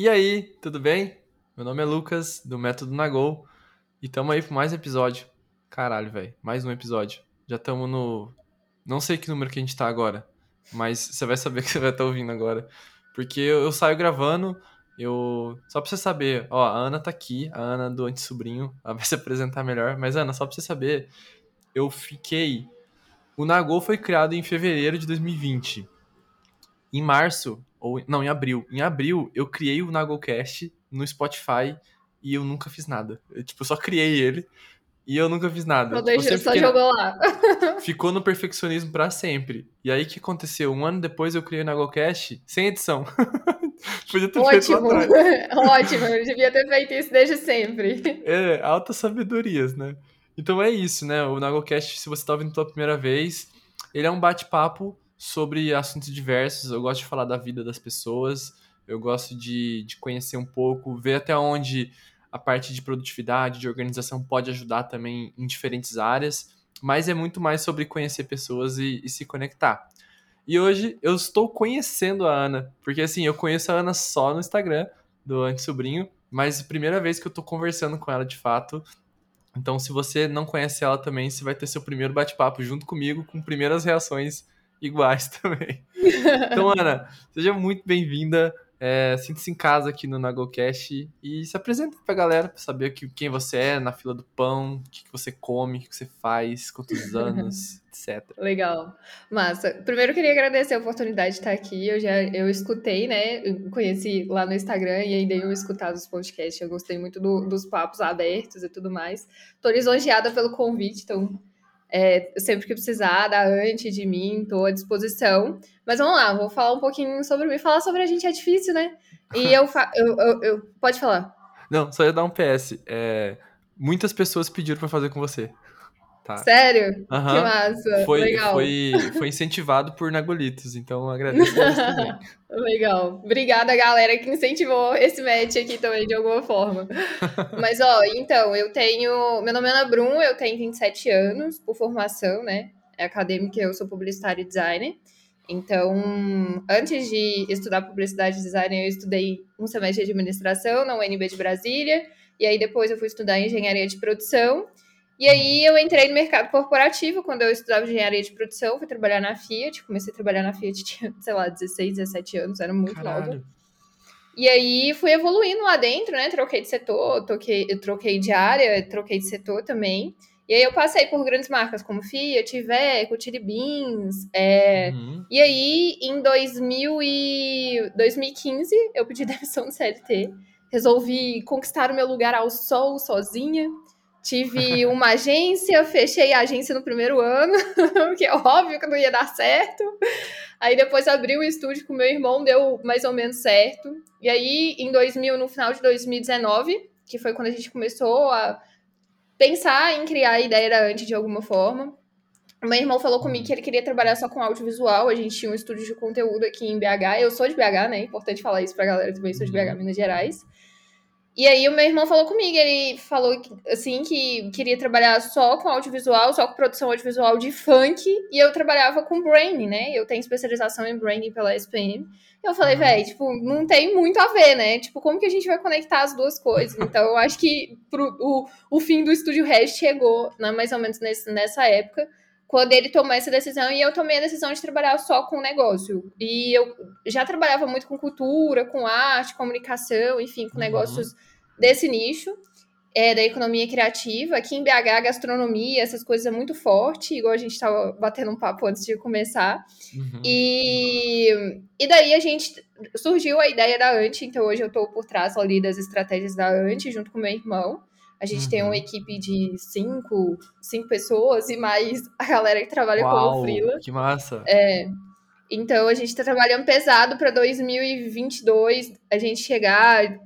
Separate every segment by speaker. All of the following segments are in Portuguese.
Speaker 1: E aí, tudo bem? Meu nome é Lucas, do Método Nagol, e tamo aí para mais episódio. Caralho, velho, mais um episódio. Já tamo no. Não sei que número que a gente tá agora, mas você vai saber que você vai estar tá ouvindo agora. Porque eu, eu, saio gravando, eu. Só pra você saber, ó, a Ana tá aqui, a Ana do Antissobrinho, ela vai se apresentar melhor. Mas, Ana, só pra você saber, eu fiquei. O Nagol foi criado em fevereiro de 2020. Em março, ou não, em abril. Em abril, eu criei o Nagolcast no Spotify e eu nunca fiz nada. Eu, tipo, só criei ele e eu nunca fiz nada.
Speaker 2: Deixa, só jogou lá.
Speaker 1: Ficou no perfeccionismo para sempre. E aí, o que aconteceu? Um ano depois, eu criei o Nagolcast sem edição.
Speaker 2: Podia ter Ótimo. feito Ótimo, eu devia ter feito isso desde sempre.
Speaker 1: É, altas sabedorias, né? Então é isso, né? O Nagolcast, se você tá ouvindo pela primeira vez, ele é um bate-papo sobre assuntos diversos. Eu gosto de falar da vida das pessoas, eu gosto de, de conhecer um pouco, ver até onde a parte de produtividade, de organização pode ajudar também em diferentes áreas, mas é muito mais sobre conhecer pessoas e, e se conectar. E hoje eu estou conhecendo a Ana, porque assim, eu conheço a Ana só no Instagram do Antes Sobrinho, mas é a primeira vez que eu estou conversando com ela de fato. Então, se você não conhece ela também, você vai ter seu primeiro bate-papo junto comigo, com primeiras reações iguais também. Então, Ana, seja muito bem-vinda. É, Sinta-se em casa aqui no NagoCast e se apresenta pra galera pra saber que, quem você é na fila do pão, o que, que você come, o que, que você faz, quantos anos, etc.
Speaker 2: Legal. Massa. Primeiro eu queria agradecer a oportunidade de estar aqui. Eu já eu escutei, né? Eu conheci lá no Instagram e ainda eu escutar os podcasts. Eu gostei muito do, dos papos abertos e tudo mais. Tô lisonjeada pelo convite, então é, sempre que precisar, da antes de mim, estou à disposição. Mas vamos lá, vou falar um pouquinho sobre mim. Falar sobre a gente é difícil, né? E eu, eu, eu, eu, Pode falar.
Speaker 1: Não, só ia dar um PS. É, muitas pessoas pediram para fazer com você.
Speaker 2: Tá. Sério? Uhum. Que massa.
Speaker 1: Foi,
Speaker 2: Legal.
Speaker 1: Foi, foi incentivado por Nagolitos, então agradeço também.
Speaker 2: Legal. Obrigada, galera, que incentivou esse match aqui também, de alguma forma. Mas, ó, então, eu tenho... Meu nome é Ana Brum, eu tenho 27 anos, por formação, né? É acadêmica, eu sou publicitário e designer. Então, antes de estudar publicidade e design, eu estudei um semestre de administração na UNB de Brasília. E aí, depois eu fui estudar engenharia de produção. E aí eu entrei no mercado corporativo quando eu estudava engenharia de produção, fui trabalhar na Fiat, comecei a trabalhar na Fiat, tinha, sei lá, 16, 17 anos, era muito Caralho. nova. E aí fui evoluindo lá dentro, né? Troquei de setor, troquei, eu troquei de área, troquei de setor também. E aí eu passei por grandes marcas como Fiat, Iveco, Chili Beans. É... Uhum. E aí, em 2000 e... 2015, eu pedi demissão do CLT. Resolvi conquistar o meu lugar ao sol sozinha. Tive uma agência, fechei a agência no primeiro ano, que é óbvio que não ia dar certo. Aí depois abri o estúdio com meu irmão, deu mais ou menos certo. E aí, em 2000, no final de 2019, que foi quando a gente começou a pensar em criar a ideia da Anti de alguma forma, meu irmão falou comigo que ele queria trabalhar só com audiovisual. A gente tinha um estúdio de conteúdo aqui em BH. Eu sou de BH, né? Importante falar isso pra galera também, sou de BH, Minas Gerais. E aí o meu irmão falou comigo, ele falou assim que queria trabalhar só com audiovisual, só com produção audiovisual de funk, e eu trabalhava com branding, né? Eu tenho especialização em branding pela SPM. Eu falei, uhum. velho, tipo, não tem muito a ver, né? Tipo, como que a gente vai conectar as duas coisas? Então, eu acho que pro, o, o fim do Estúdio Red chegou, né, mais ou menos nesse, nessa época, quando ele tomou essa decisão, e eu tomei a decisão de trabalhar só com negócio. E eu já trabalhava muito com cultura, com arte, comunicação, enfim, com uhum. negócios desse nicho, é, da economia criativa. Aqui em BH, gastronomia, essas coisas é muito forte, igual a gente estava batendo um papo antes de começar. Uhum. E, e daí a gente surgiu a ideia da Ante, então hoje eu estou por trás ali das estratégias da Ante, junto com meu irmão. A gente uhum. tem uma uhum. equipe de cinco, cinco pessoas e mais a galera que trabalha Uau, como freela.
Speaker 1: Que massa!
Speaker 2: É, então a gente está trabalhando pesado para 2022 a gente chegar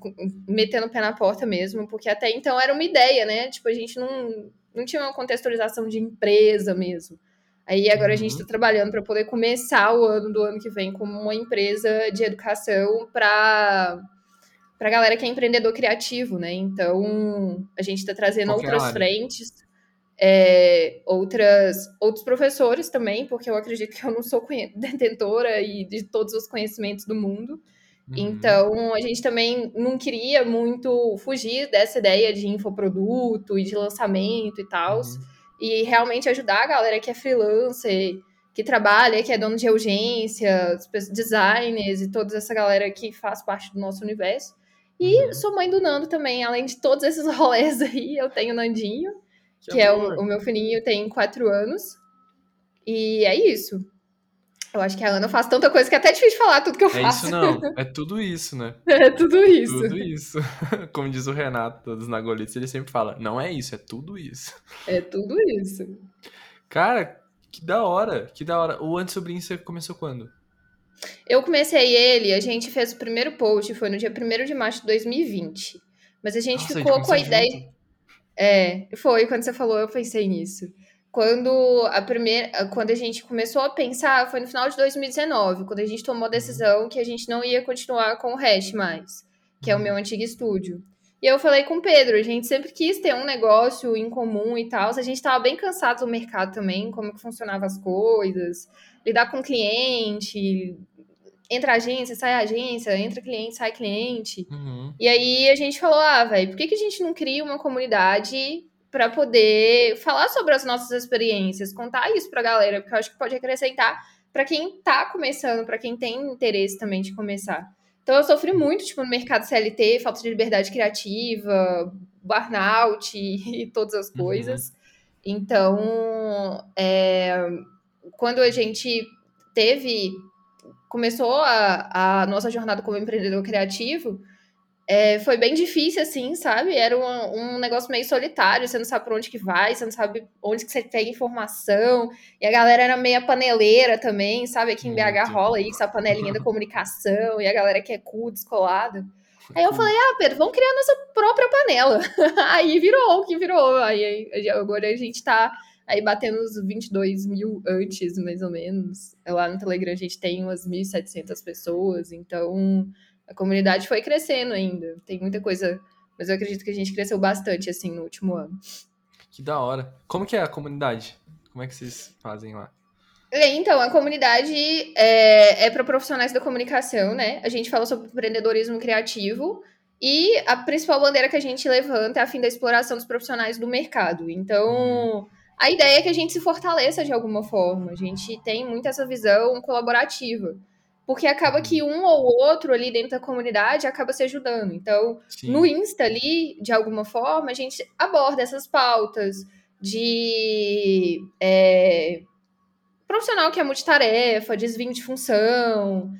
Speaker 2: metendo o pé na porta mesmo, porque até então era uma ideia, né? Tipo, a gente não, não tinha uma contextualização de empresa mesmo. Aí agora uhum. a gente está uhum. trabalhando para poder começar o ano do ano que vem como uma empresa de educação para para galera que é empreendedor criativo, né? Então a gente está trazendo Qualquer outras área. frentes é, outras, outros professores também, porque eu acredito que eu não sou detentora e de todos os conhecimentos do mundo. Uhum. Então, a gente também não queria muito fugir dessa ideia de infoproduto e de lançamento e tal. Uhum. E realmente ajudar a galera que é freelancer, que trabalha, que é dono de urgência, designers e toda essa galera que faz parte do nosso universo. E uhum. sou mãe do Nando também, além de todos esses rolês aí, eu tenho o Nandinho, que, que é o, o, meu filhinho, tem quatro anos. E é isso. Eu acho que a Ana faz tanta coisa que é até difícil falar tudo que eu faço.
Speaker 1: É isso não, é tudo isso, né?
Speaker 2: É tudo isso.
Speaker 1: Tudo isso. Como diz o Renato dos Nagolitos, ele sempre fala, não é isso, é tudo isso.
Speaker 2: É tudo isso.
Speaker 1: Cara, que da hora, que da hora. O Antes Sobrinho você começou quando?
Speaker 2: Eu comecei ele, a gente fez o primeiro post, foi no dia 1 de março de 2020. Mas a gente Nossa, ficou a gente com a ideia. Junto. É, foi, quando você falou, eu pensei nisso. Quando a primeira, quando a gente começou a pensar, foi no final de 2019, quando a gente tomou a decisão que a gente não ia continuar com o Hash mais, que é o meu antigo estúdio. E eu falei com o Pedro, a gente sempre quis ter um negócio em comum e tal. A gente estava bem cansado do mercado também, como que funcionavam as coisas, lidar com cliente, entra agência, sai agência, entra cliente, sai cliente. Uhum. E aí a gente falou, ah, velho, por que, que a gente não cria uma comunidade para poder falar sobre as nossas experiências, contar isso para a galera, porque eu acho que pode acrescentar para quem está começando, para quem tem interesse também de começar. Então eu sofri muito, tipo, no mercado CLT, falta de liberdade criativa, burnout e, e todas as uhum. coisas. Uhum. Então, é, quando a gente teve começou a, a nossa jornada como empreendedor criativo, é, foi bem difícil, assim, sabe? Era um, um, negócio meio solitário, você não sabe por onde que vai, você não sabe onde que você pega informação, e a galera era meio paneleira também, sabe? Aqui em BH rola isso, a panelinha da comunicação, e a galera que é cool, descolada. Aí eu falei, ah, Pedro, vamos criar nossa própria panela. aí virou o que virou, aí, aí agora a gente tá Aí batendo os 22 mil antes, mais ou menos. Lá no Telegram a gente tem umas 1.700 pessoas, então a comunidade foi crescendo ainda. Tem muita coisa, mas eu acredito que a gente cresceu bastante, assim, no último ano.
Speaker 1: Que da hora. Como que é a comunidade? Como é que vocês fazem lá?
Speaker 2: Então, a comunidade é, é para profissionais da comunicação, né? A gente fala sobre empreendedorismo criativo e a principal bandeira que a gente levanta é a fim da exploração dos profissionais do mercado. Então, uhum a ideia é que a gente se fortaleça de alguma forma. A gente tem muito essa visão colaborativa. Porque acaba que um ou outro ali dentro da comunidade acaba se ajudando. Então, Sim. no Insta ali, de alguma forma, a gente aborda essas pautas de é, profissional que é multitarefa, desvio de função,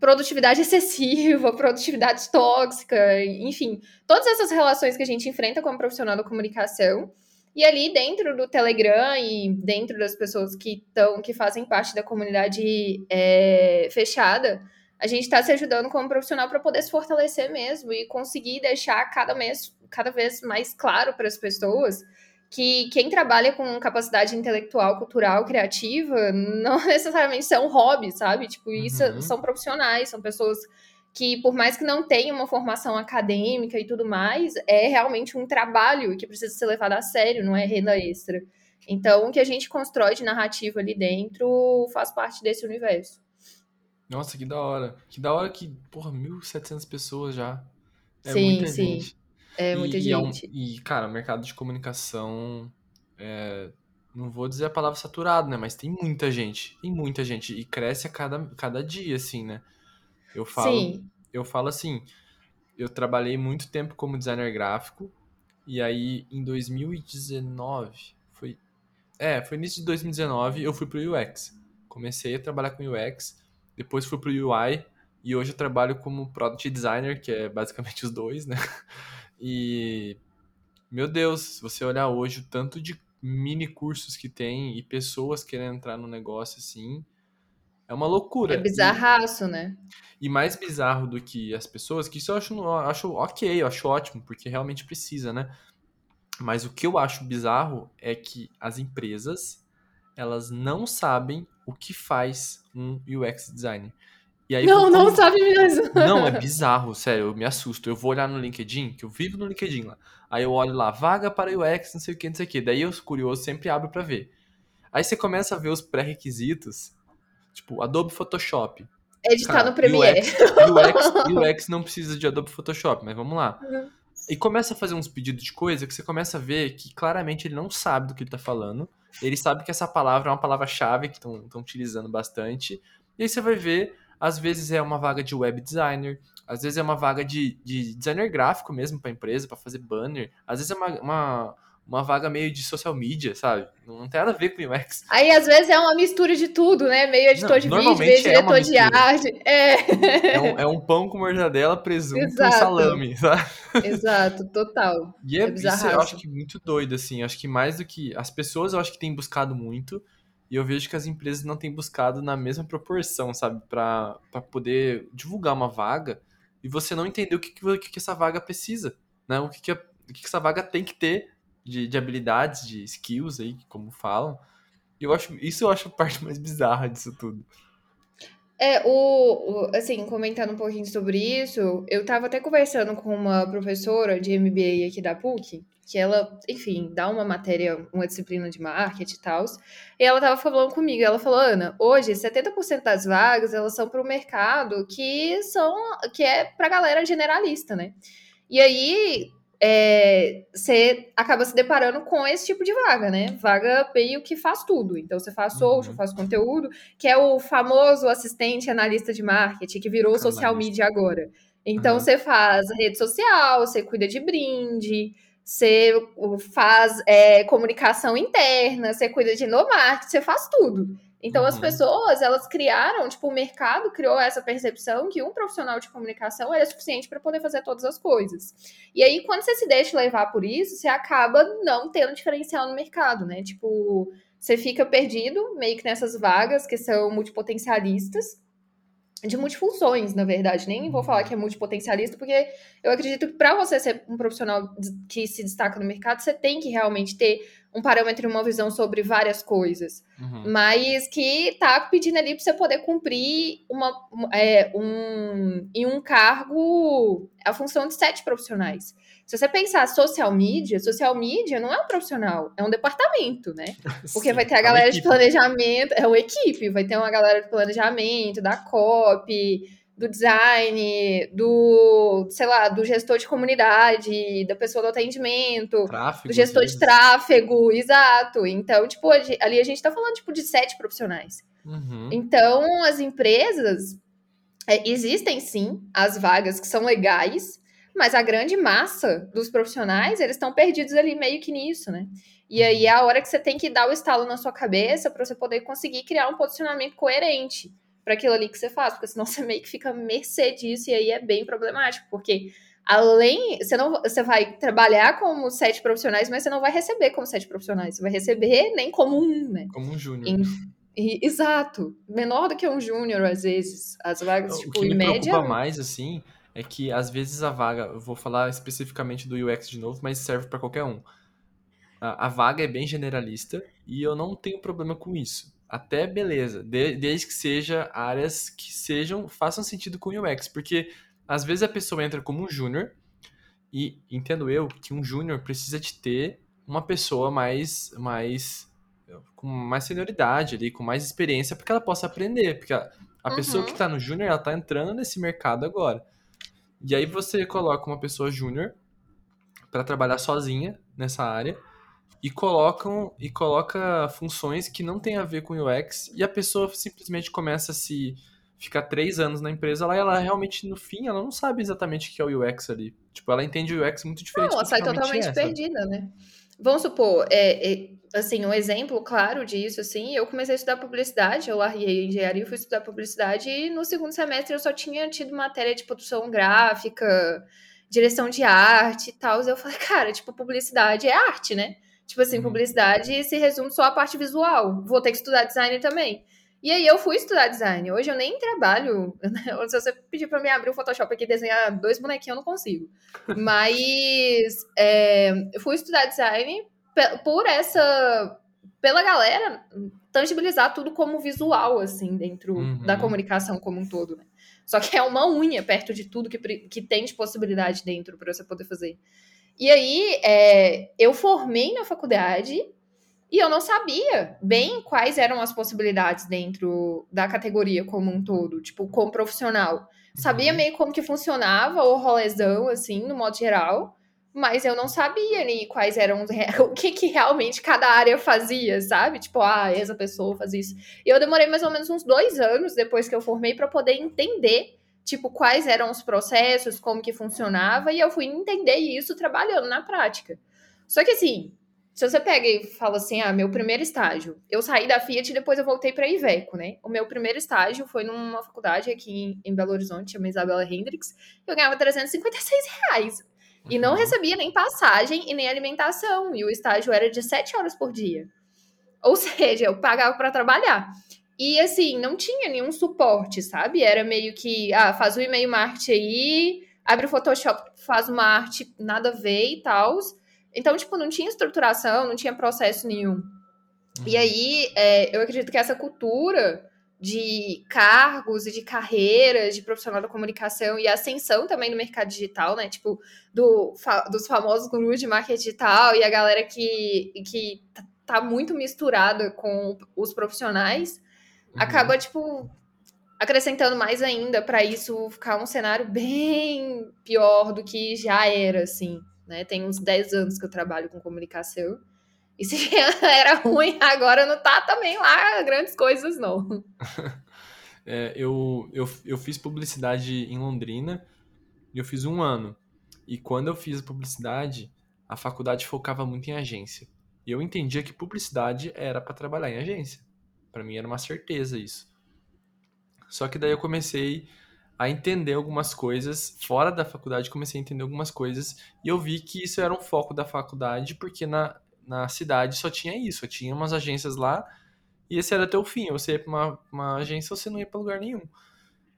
Speaker 2: produtividade excessiva, produtividade tóxica, enfim, todas essas relações que a gente enfrenta como profissional da comunicação e ali dentro do Telegram e dentro das pessoas que estão, que fazem parte da comunidade é, fechada, a gente está se ajudando como profissional para poder se fortalecer mesmo e conseguir deixar cada, mês, cada vez mais claro para as pessoas que quem trabalha com capacidade intelectual, cultural, criativa, não necessariamente são hobbies, sabe? Tipo, isso uhum. são profissionais, são pessoas que por mais que não tenha uma formação acadêmica e tudo mais, é realmente um trabalho que precisa ser levado a sério, não é renda extra. Então, o que a gente constrói de narrativa ali dentro faz parte desse universo.
Speaker 1: Nossa, que da hora. Que da hora que, porra, 1.700 pessoas já.
Speaker 2: É sim, muita sim. Gente. É muita e, gente.
Speaker 1: E, é um, e, cara, o mercado de comunicação. É, não vou dizer a palavra saturado, né? Mas tem muita gente. Tem muita gente. E cresce a cada, cada dia, assim, né? Eu falo, Sim. eu falo assim, eu trabalhei muito tempo como designer gráfico e aí em 2019 foi é, foi início de 2019 eu fui pro UX. Comecei a trabalhar com UX, depois fui pro UI e hoje eu trabalho como product designer, que é basicamente os dois, né? E meu Deus, se você olhar hoje o tanto de mini cursos que tem e pessoas querendo entrar no negócio assim, é uma loucura. É
Speaker 2: bizarraço, e, né?
Speaker 1: E mais bizarro do que as pessoas, que isso eu acho, eu acho ok, eu acho ótimo, porque realmente precisa, né? Mas o que eu acho bizarro é que as empresas, elas não sabem o que faz um UX designer.
Speaker 2: E aí, não, não sabe mesmo.
Speaker 1: Não, é bizarro, sério, eu me assusto. Eu vou olhar no LinkedIn, que eu vivo no LinkedIn lá. Aí eu olho lá, vaga para UX, não sei o que, não sei o que. Daí eu, curioso, sempre abro para ver. Aí você começa a ver os pré-requisitos Tipo, Adobe Photoshop.
Speaker 2: Editar Cara, no Premiere.
Speaker 1: UX, UX, UX não precisa de Adobe Photoshop, mas vamos lá. Uhum. E começa a fazer uns pedidos de coisa que você começa a ver que claramente ele não sabe do que ele tá falando. Ele sabe que essa palavra é uma palavra-chave que estão utilizando bastante. E aí você vai ver, às vezes é uma vaga de web designer, às vezes é uma vaga de, de designer gráfico mesmo para empresa, para fazer banner, às vezes é uma, uma uma vaga meio de social media, sabe? Não, tem nada a ver com UX.
Speaker 2: Aí, às vezes, é uma mistura de tudo, né? Meio editor não, de vídeo, meio é diretor de arte.
Speaker 1: É. É, um, é um pão com mortadela, presunto Exato. e salame, sabe?
Speaker 2: Exato, total.
Speaker 1: E é, é isso eu acho que muito doido, assim. Acho que mais do que... As pessoas, eu acho que têm buscado muito. E eu vejo que as empresas não têm buscado na mesma proporção, sabe? para poder divulgar uma vaga e você não entender o que, que, que essa vaga precisa, né? O que, que, a, o que essa vaga tem que ter de, de habilidades, de skills aí, como falam. Eu acho, isso eu acho a parte mais bizarra disso tudo.
Speaker 2: É, o, o, assim, comentando um pouquinho sobre isso, eu tava até conversando com uma professora de MBA aqui da PUC, que ela, enfim, dá uma matéria, uma disciplina de marketing e tal, e ela tava falando comigo, ela falou, Ana, hoje 70% das vagas, elas são para o mercado que são, que é pra galera generalista, né? E aí, é, você acaba se deparando com esse tipo de vaga, né? Vaga meio que faz tudo. Então, você faz social, uhum. faz conteúdo, que é o famoso assistente analista de marketing, que virou Analista. social media agora. Então, uhum. você faz rede social, você cuida de brinde, você faz é, comunicação interna, você cuida de no marketing, você faz tudo. Então, uhum. as pessoas, elas criaram, tipo, o mercado criou essa percepção que um profissional de comunicação era suficiente para poder fazer todas as coisas. E aí, quando você se deixa levar por isso, você acaba não tendo diferencial no mercado, né? Tipo, você fica perdido meio que nessas vagas que são multipotencialistas de multifunções, na verdade. Nem vou falar que é multipotencialista, porque eu acredito que para você ser um profissional que se destaca no mercado, você tem que realmente ter um parâmetro e uma visão sobre várias coisas. Uhum. Mas que tá pedindo ali para você poder cumprir uma, é, um, em um cargo a função de sete profissionais. Se você pensar social media, social media não é um profissional, é um departamento, né? Porque Sim, vai ter a é galera de planejamento, é uma equipe, vai ter uma galera de planejamento, da copy, do design, do, sei lá, do gestor de comunidade, da pessoa do atendimento, tráfego, do gestor de tráfego, exato. Então, tipo, ali a gente tá falando, tipo, de sete profissionais. Uhum. Então, as empresas, é, existem sim as vagas que são legais, mas a grande massa dos profissionais, eles estão perdidos ali meio que nisso, né? E aí é a hora que você tem que dar o estalo na sua cabeça para você poder conseguir criar um posicionamento coerente para aquilo ali que você faz, porque senão você meio que fica mercê disso e aí é bem problemático, porque além, você não você vai trabalhar como sete profissionais, mas você não vai receber como sete profissionais, você vai receber nem como um, né?
Speaker 1: Como um júnior.
Speaker 2: Exato, menor do que um júnior às vezes, as vagas o tipo
Speaker 1: que
Speaker 2: em
Speaker 1: me
Speaker 2: média.
Speaker 1: preocupa mais assim é que às vezes a vaga, eu vou falar especificamente do UX de novo, mas serve para qualquer um. A, a, vaga é bem generalista e eu não tenho problema com isso. Até beleza, de, desde que seja áreas que sejam façam sentido com o UX, porque às vezes a pessoa entra como um júnior e entendo eu que um júnior precisa de ter uma pessoa mais mais com mais senioridade ali, com mais experiência, para que ela possa aprender, porque a, a uhum. pessoa que está no júnior, ela está entrando nesse mercado agora. E aí você coloca uma pessoa júnior para trabalhar sozinha nessa área e colocam e coloca funções que não tem a ver com UX e a pessoa simplesmente começa a se ficar três anos na empresa lá e ela realmente no fim ela não sabe exatamente o que é o UX ali. Tipo ela entende o UX muito diferente
Speaker 2: não ela sai totalmente é, perdida né vamos supor é, é, assim um exemplo claro disso assim eu comecei a estudar publicidade eu larguei engenharia fui estudar publicidade e no segundo semestre eu só tinha tido matéria de produção gráfica direção de arte e tal eu falei cara tipo publicidade é arte né Tipo assim, uhum. publicidade se resume só a parte visual. Vou ter que estudar design também. E aí eu fui estudar design. Hoje eu nem trabalho. Se você pedir para mim abrir o Photoshop aqui e desenhar dois bonequinhos, eu não consigo. Mas é, eu fui estudar design por essa. pela galera tangibilizar tudo como visual, assim, dentro uhum. da comunicação como um todo, né? Só que é uma unha perto de tudo que, que tem de possibilidade dentro para você poder fazer. E aí, é, eu formei na faculdade E eu não sabia bem quais eram as possibilidades dentro da categoria como um todo, tipo, como profissional. Sabia uhum. meio como que funcionava o rolezão, assim, no modo geral, mas eu não sabia nem quais eram o que, que realmente cada área fazia, sabe? Tipo, ah, essa pessoa faz isso. E eu demorei mais ou menos uns dois anos depois que eu formei para poder entender, tipo, quais eram os processos, como que funcionava, e eu fui entender isso trabalhando na prática. Só que assim, se você pega e fala assim, ah, meu primeiro estágio, eu saí da Fiat e depois eu voltei para a Iveco, né? O meu primeiro estágio foi numa faculdade aqui em Belo Horizonte, chama Isabela Hendricks, eu ganhava 356 reais. E não uhum. recebia nem passagem e nem alimentação. E o estágio era de 7 horas por dia. Ou seja, eu pagava para trabalhar. E assim, não tinha nenhum suporte, sabe? Era meio que, ah, faz o e-mail marketing aí, abre o Photoshop, faz uma arte, nada a ver e tal. Então, tipo, não tinha estruturação, não tinha processo nenhum. Uhum. E aí, é, eu acredito que essa cultura de cargos e de carreiras de profissional da comunicação e ascensão também no mercado digital, né? Tipo, do, dos famosos gurus de marketing digital e a galera que, que tá, tá muito misturada com os profissionais, uhum. acaba, tipo, acrescentando mais ainda para isso ficar um cenário bem pior do que já era, assim né? Tem uns 10 anos que eu trabalho com comunicação. E se era ruim, agora não tá também lá grandes coisas, não.
Speaker 1: é, eu, eu, eu fiz publicidade em Londrina e eu fiz um ano. E quando eu fiz publicidade, a faculdade focava muito em agência. E eu entendia que publicidade era para trabalhar em agência. Para mim era uma certeza isso. Só que daí eu comecei a entender algumas coisas fora da faculdade, comecei a entender algumas coisas e eu vi que isso era um foco da faculdade, porque na, na cidade só tinha isso, tinha umas agências lá e esse era até o fim. Você ia pra uma, uma agência, você não ia para lugar nenhum.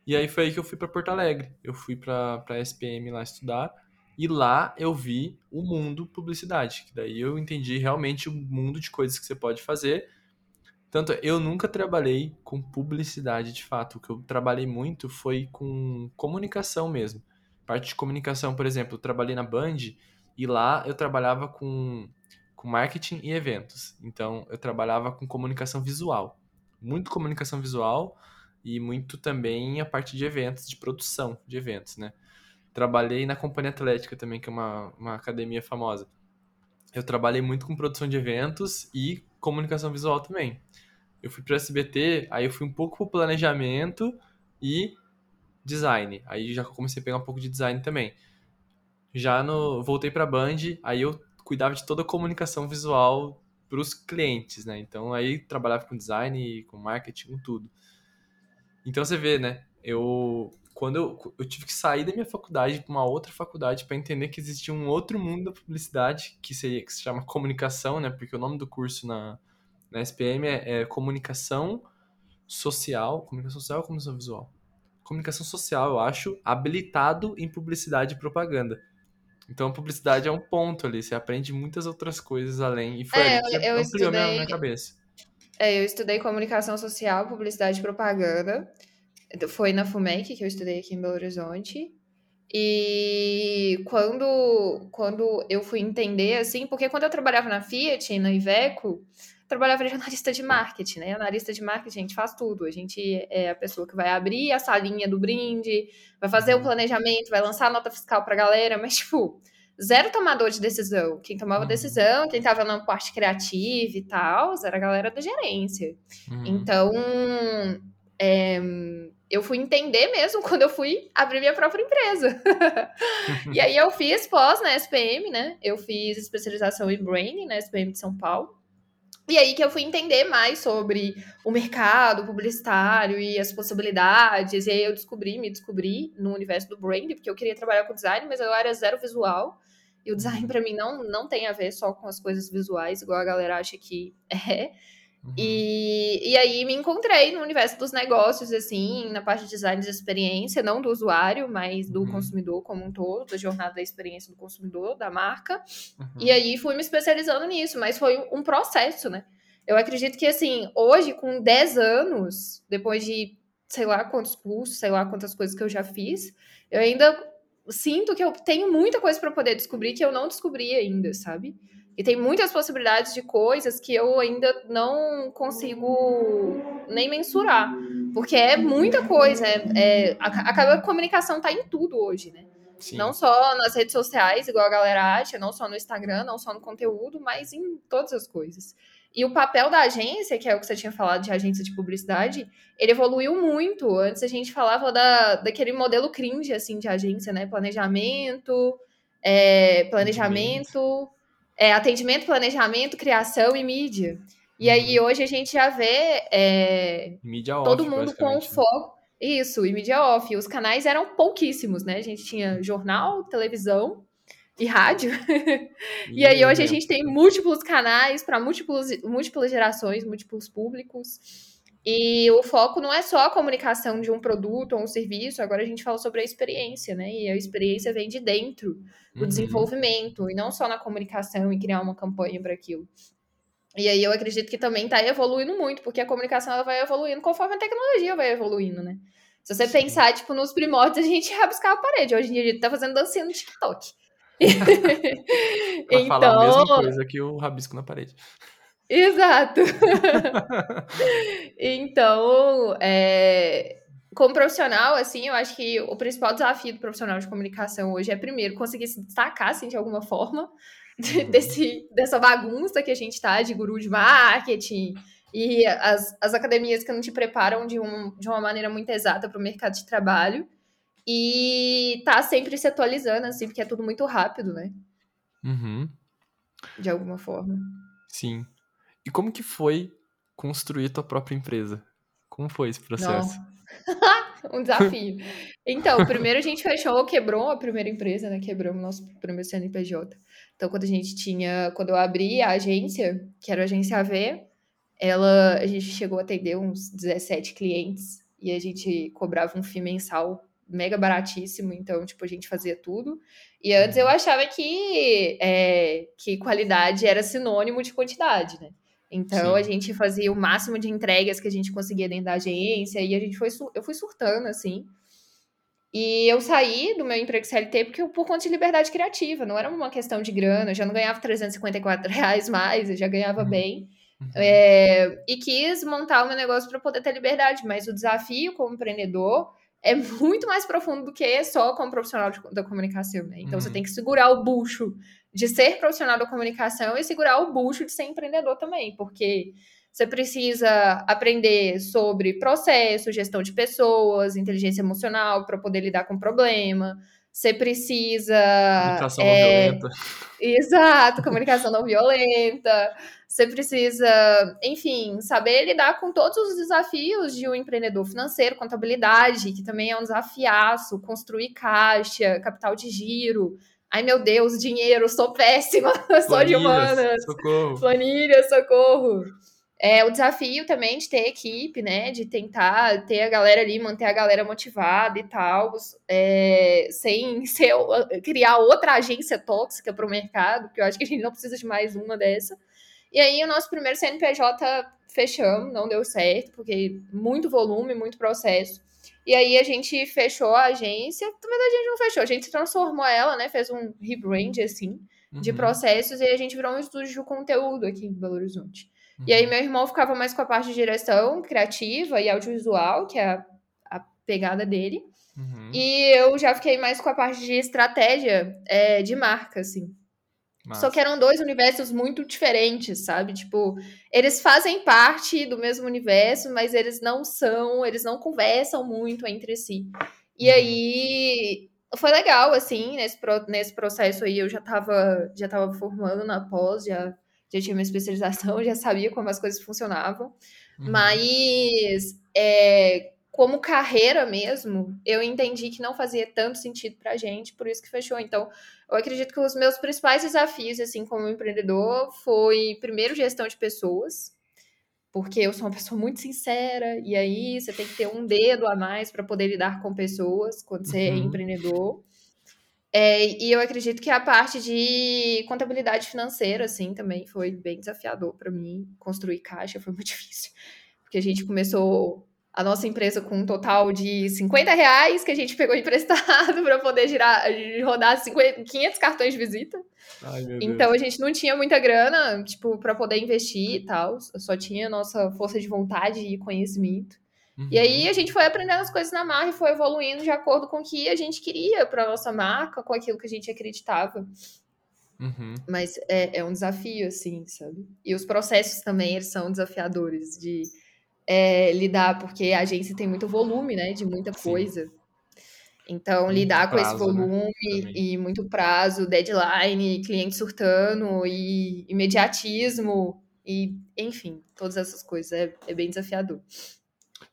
Speaker 1: E aí foi aí que eu fui para Porto Alegre. Eu fui para a SPM lá estudar e lá eu vi o mundo publicidade, que daí eu entendi realmente o mundo de coisas que você pode fazer tanto eu nunca trabalhei com publicidade de fato. O que eu trabalhei muito foi com comunicação mesmo. Parte de comunicação, por exemplo, eu trabalhei na Band e lá eu trabalhava com, com marketing e eventos. Então eu trabalhava com comunicação visual. Muito comunicação visual e muito também a parte de eventos, de produção de eventos, né? Trabalhei na Companhia Atlética também, que é uma, uma academia famosa. Eu trabalhei muito com produção de eventos e comunicação visual também. Eu fui para o SBT, aí eu fui um pouco pro planejamento e design. Aí já comecei a pegar um pouco de design também. Já no voltei para Band, aí eu cuidava de toda a comunicação visual para os clientes, né? Então aí trabalhava com design, com marketing, com tudo. Então você vê, né? Eu quando eu, eu tive que sair da minha faculdade para uma outra faculdade para entender que existia um outro mundo da publicidade que, seria, que se chama comunicação, né? Porque o nome do curso na, na SPM é, é comunicação social. Comunicação social ou comunicação visual? Comunicação social, eu acho, habilitado em publicidade e propaganda. Então a publicidade é um ponto ali, você aprende muitas outras coisas além. E foi é, ali que eu, ampliou estudei, minha, minha cabeça.
Speaker 2: É, eu estudei comunicação social, publicidade e propaganda. Foi na FUMEC que eu estudei aqui em Belo Horizonte. E quando, quando eu fui entender, assim, porque quando eu trabalhava na Fiat, na Iveco, trabalhava de analista de marketing, né? Analista de marketing, a gente faz tudo. A gente é a pessoa que vai abrir a salinha do brinde, vai fazer o uhum. planejamento, vai lançar a nota fiscal pra galera, mas, tipo, zero tomador de decisão. Quem tomava uhum. decisão, quem tava na parte criativa e tal, era a galera da gerência. Uhum. Então, é, eu fui entender mesmo quando eu fui abrir minha própria empresa. e aí eu fiz pós na SPM, né? Eu fiz especialização em branding na SPM de São Paulo. E aí que eu fui entender mais sobre o mercado publicitário e as possibilidades. E aí eu descobri, me descobri no universo do brand, porque eu queria trabalhar com design, mas eu era zero visual. E o design uhum. para mim não, não tem a ver só com as coisas visuais, igual a galera acha que é. Uhum. E, e aí me encontrei no universo dos negócios, assim, na parte de design de experiência, não do usuário, mas do uhum. consumidor como um todo, da jornada da experiência do consumidor, da marca. Uhum. E aí fui me especializando nisso, mas foi um processo, né? Eu acredito que, assim, hoje, com 10 anos, depois de sei lá quantos cursos, sei lá quantas coisas que eu já fiz, eu ainda sinto que eu tenho muita coisa para poder descobrir que eu não descobri ainda, sabe? E tem muitas possibilidades de coisas que eu ainda não consigo nem mensurar. Porque é muita coisa. É, é, acaba a comunicação tá em tudo hoje, né? Sim. Não só nas redes sociais, igual a galera acha, não só no Instagram, não só no conteúdo, mas em todas as coisas. E o papel da agência, que é o que você tinha falado de agência de publicidade, ele evoluiu muito. Antes a gente falava da, daquele modelo cringe, assim, de agência, né? Planejamento, é, planejamento, é, atendimento, planejamento, criação e mídia. E aí uhum. hoje a gente já vê é,
Speaker 1: mídia off,
Speaker 2: todo mundo com foco. Isso, e mídia off. Os canais eram pouquíssimos, né? A gente tinha jornal, televisão e rádio. e aí hoje a gente tem múltiplos canais para múltiplas gerações, múltiplos públicos. E o foco não é só a comunicação de um produto ou um serviço, agora a gente fala sobre a experiência, né? E a experiência vem de dentro do uhum. desenvolvimento, e não só na comunicação e criar uma campanha para aquilo. E aí eu acredito que também está evoluindo muito, porque a comunicação ela vai evoluindo conforme a tecnologia vai evoluindo, né? Se você Sim. pensar, tipo, nos primórdios, a gente rabiscava a parede. Hoje em dia a gente tá fazendo dancinha no TikTok.
Speaker 1: pra então... falar a mesma então coisa que o rabisco na parede.
Speaker 2: Exato. então, é... como profissional, assim, eu acho que o principal desafio do profissional de comunicação hoje é, primeiro, conseguir se destacar, assim, de alguma forma, de, uhum. desse, dessa bagunça que a gente tá, de guru de marketing, e as, as academias que não te preparam de, um, de uma maneira muito exata para o mercado de trabalho. E tá sempre se atualizando, assim, porque é tudo muito rápido, né?
Speaker 1: Uhum.
Speaker 2: De alguma forma.
Speaker 1: Sim. E como que foi construir tua própria empresa? Como foi esse processo?
Speaker 2: um desafio. Então, primeiro a gente fechou, quebrou a primeira empresa, né? Quebramos nosso primeiro CNPJ. Então, quando a gente tinha, quando eu abri a agência, que era a agência AV, ela, a gente chegou a atender uns 17 clientes e a gente cobrava um FII mensal mega baratíssimo, então, tipo, a gente fazia tudo. E antes eu uhum. achava que, é, que qualidade era sinônimo de quantidade, né? Então, Sim. a gente fazia o máximo de entregas que a gente conseguia dentro da agência e a gente foi, eu fui surtando, assim. E eu saí do meu emprego CLT porque por conta de liberdade criativa, não era uma questão de grana, eu já não ganhava 354 reais mais, eu já ganhava uhum. bem. Uhum. É, e quis montar o meu negócio para poder ter liberdade, mas o desafio como empreendedor é muito mais profundo do que só como profissional de, da comunicação, né? Então uhum. você tem que segurar o bucho de ser profissional da comunicação e segurar o bucho de ser empreendedor também, porque você precisa aprender sobre processo, gestão de pessoas, inteligência emocional para poder lidar com problema. Você precisa.
Speaker 1: Comunicação é, não violenta.
Speaker 2: Exato, comunicação não violenta. Você precisa, enfim, saber lidar com todos os desafios de um empreendedor financeiro, contabilidade, que também é um desafiaço, construir caixa, capital de giro. Ai, meu Deus, dinheiro, sou péssima, sou de humanas.
Speaker 1: Socorro.
Speaker 2: Planilha, socorro. É o desafio também de ter equipe, né? De tentar ter a galera ali, manter a galera motivada e tal, é, sem ser, criar outra agência tóxica para o mercado, que eu acho que a gente não precisa de mais uma dessa. E aí o nosso primeiro CNPJ fechamos, não deu certo, porque muito volume, muito processo. E aí a gente fechou a agência. Na verdade, a gente não fechou, a gente transformou ela, né? Fez um rebrand, assim, de uhum. processos, e a gente virou um estúdio de conteúdo aqui em Belo Horizonte. Uhum. E aí meu irmão ficava mais com a parte de direção criativa e audiovisual, que é a, a pegada dele. Uhum. E eu já fiquei mais com a parte de estratégia é, de marca, assim. Massa. Só que eram dois universos muito diferentes, sabe? Tipo, eles fazem parte do mesmo universo, mas eles não são, eles não conversam muito entre si. E uhum. aí foi legal, assim, nesse, nesse processo aí eu já tava, já tava formando na pós, já já tinha uma especialização, já sabia como as coisas funcionavam. Uhum. Mas é, como carreira mesmo, eu entendi que não fazia tanto sentido pra gente, por isso que fechou. Então, eu acredito que os meus principais desafios, assim, como empreendedor, foi, primeiro, gestão de pessoas, porque eu sou uma pessoa muito sincera, e aí você tem que ter um dedo a mais para poder lidar com pessoas quando você é uhum. é empreendedor. É, e eu acredito que a parte de contabilidade financeira, assim, também foi bem desafiador para mim. Construir caixa foi muito difícil. Porque a gente começou a nossa empresa com um total de 50 reais que a gente pegou emprestado para poder girar, rodar 50, 500 cartões de visita.
Speaker 1: Ai,
Speaker 2: Então a gente não tinha muita grana, tipo, para poder investir e tal. Só tinha nossa força de vontade e conhecimento.
Speaker 1: Uhum.
Speaker 2: E aí a gente foi aprendendo as coisas na marra e foi evoluindo de acordo com o que a gente queria para nossa marca, com aquilo que a gente acreditava.
Speaker 1: Uhum.
Speaker 2: Mas é, é um desafio, assim, sabe? E os processos também, eles são desafiadores de é, lidar, porque a agência tem muito volume, né? De muita
Speaker 1: Sim.
Speaker 2: coisa. Então,
Speaker 1: Muito
Speaker 2: lidar com esse
Speaker 1: prazo, né,
Speaker 2: volume
Speaker 1: também.
Speaker 2: e muito prazo, deadline, cliente surtando e imediatismo e, enfim, todas essas coisas é, é bem desafiador.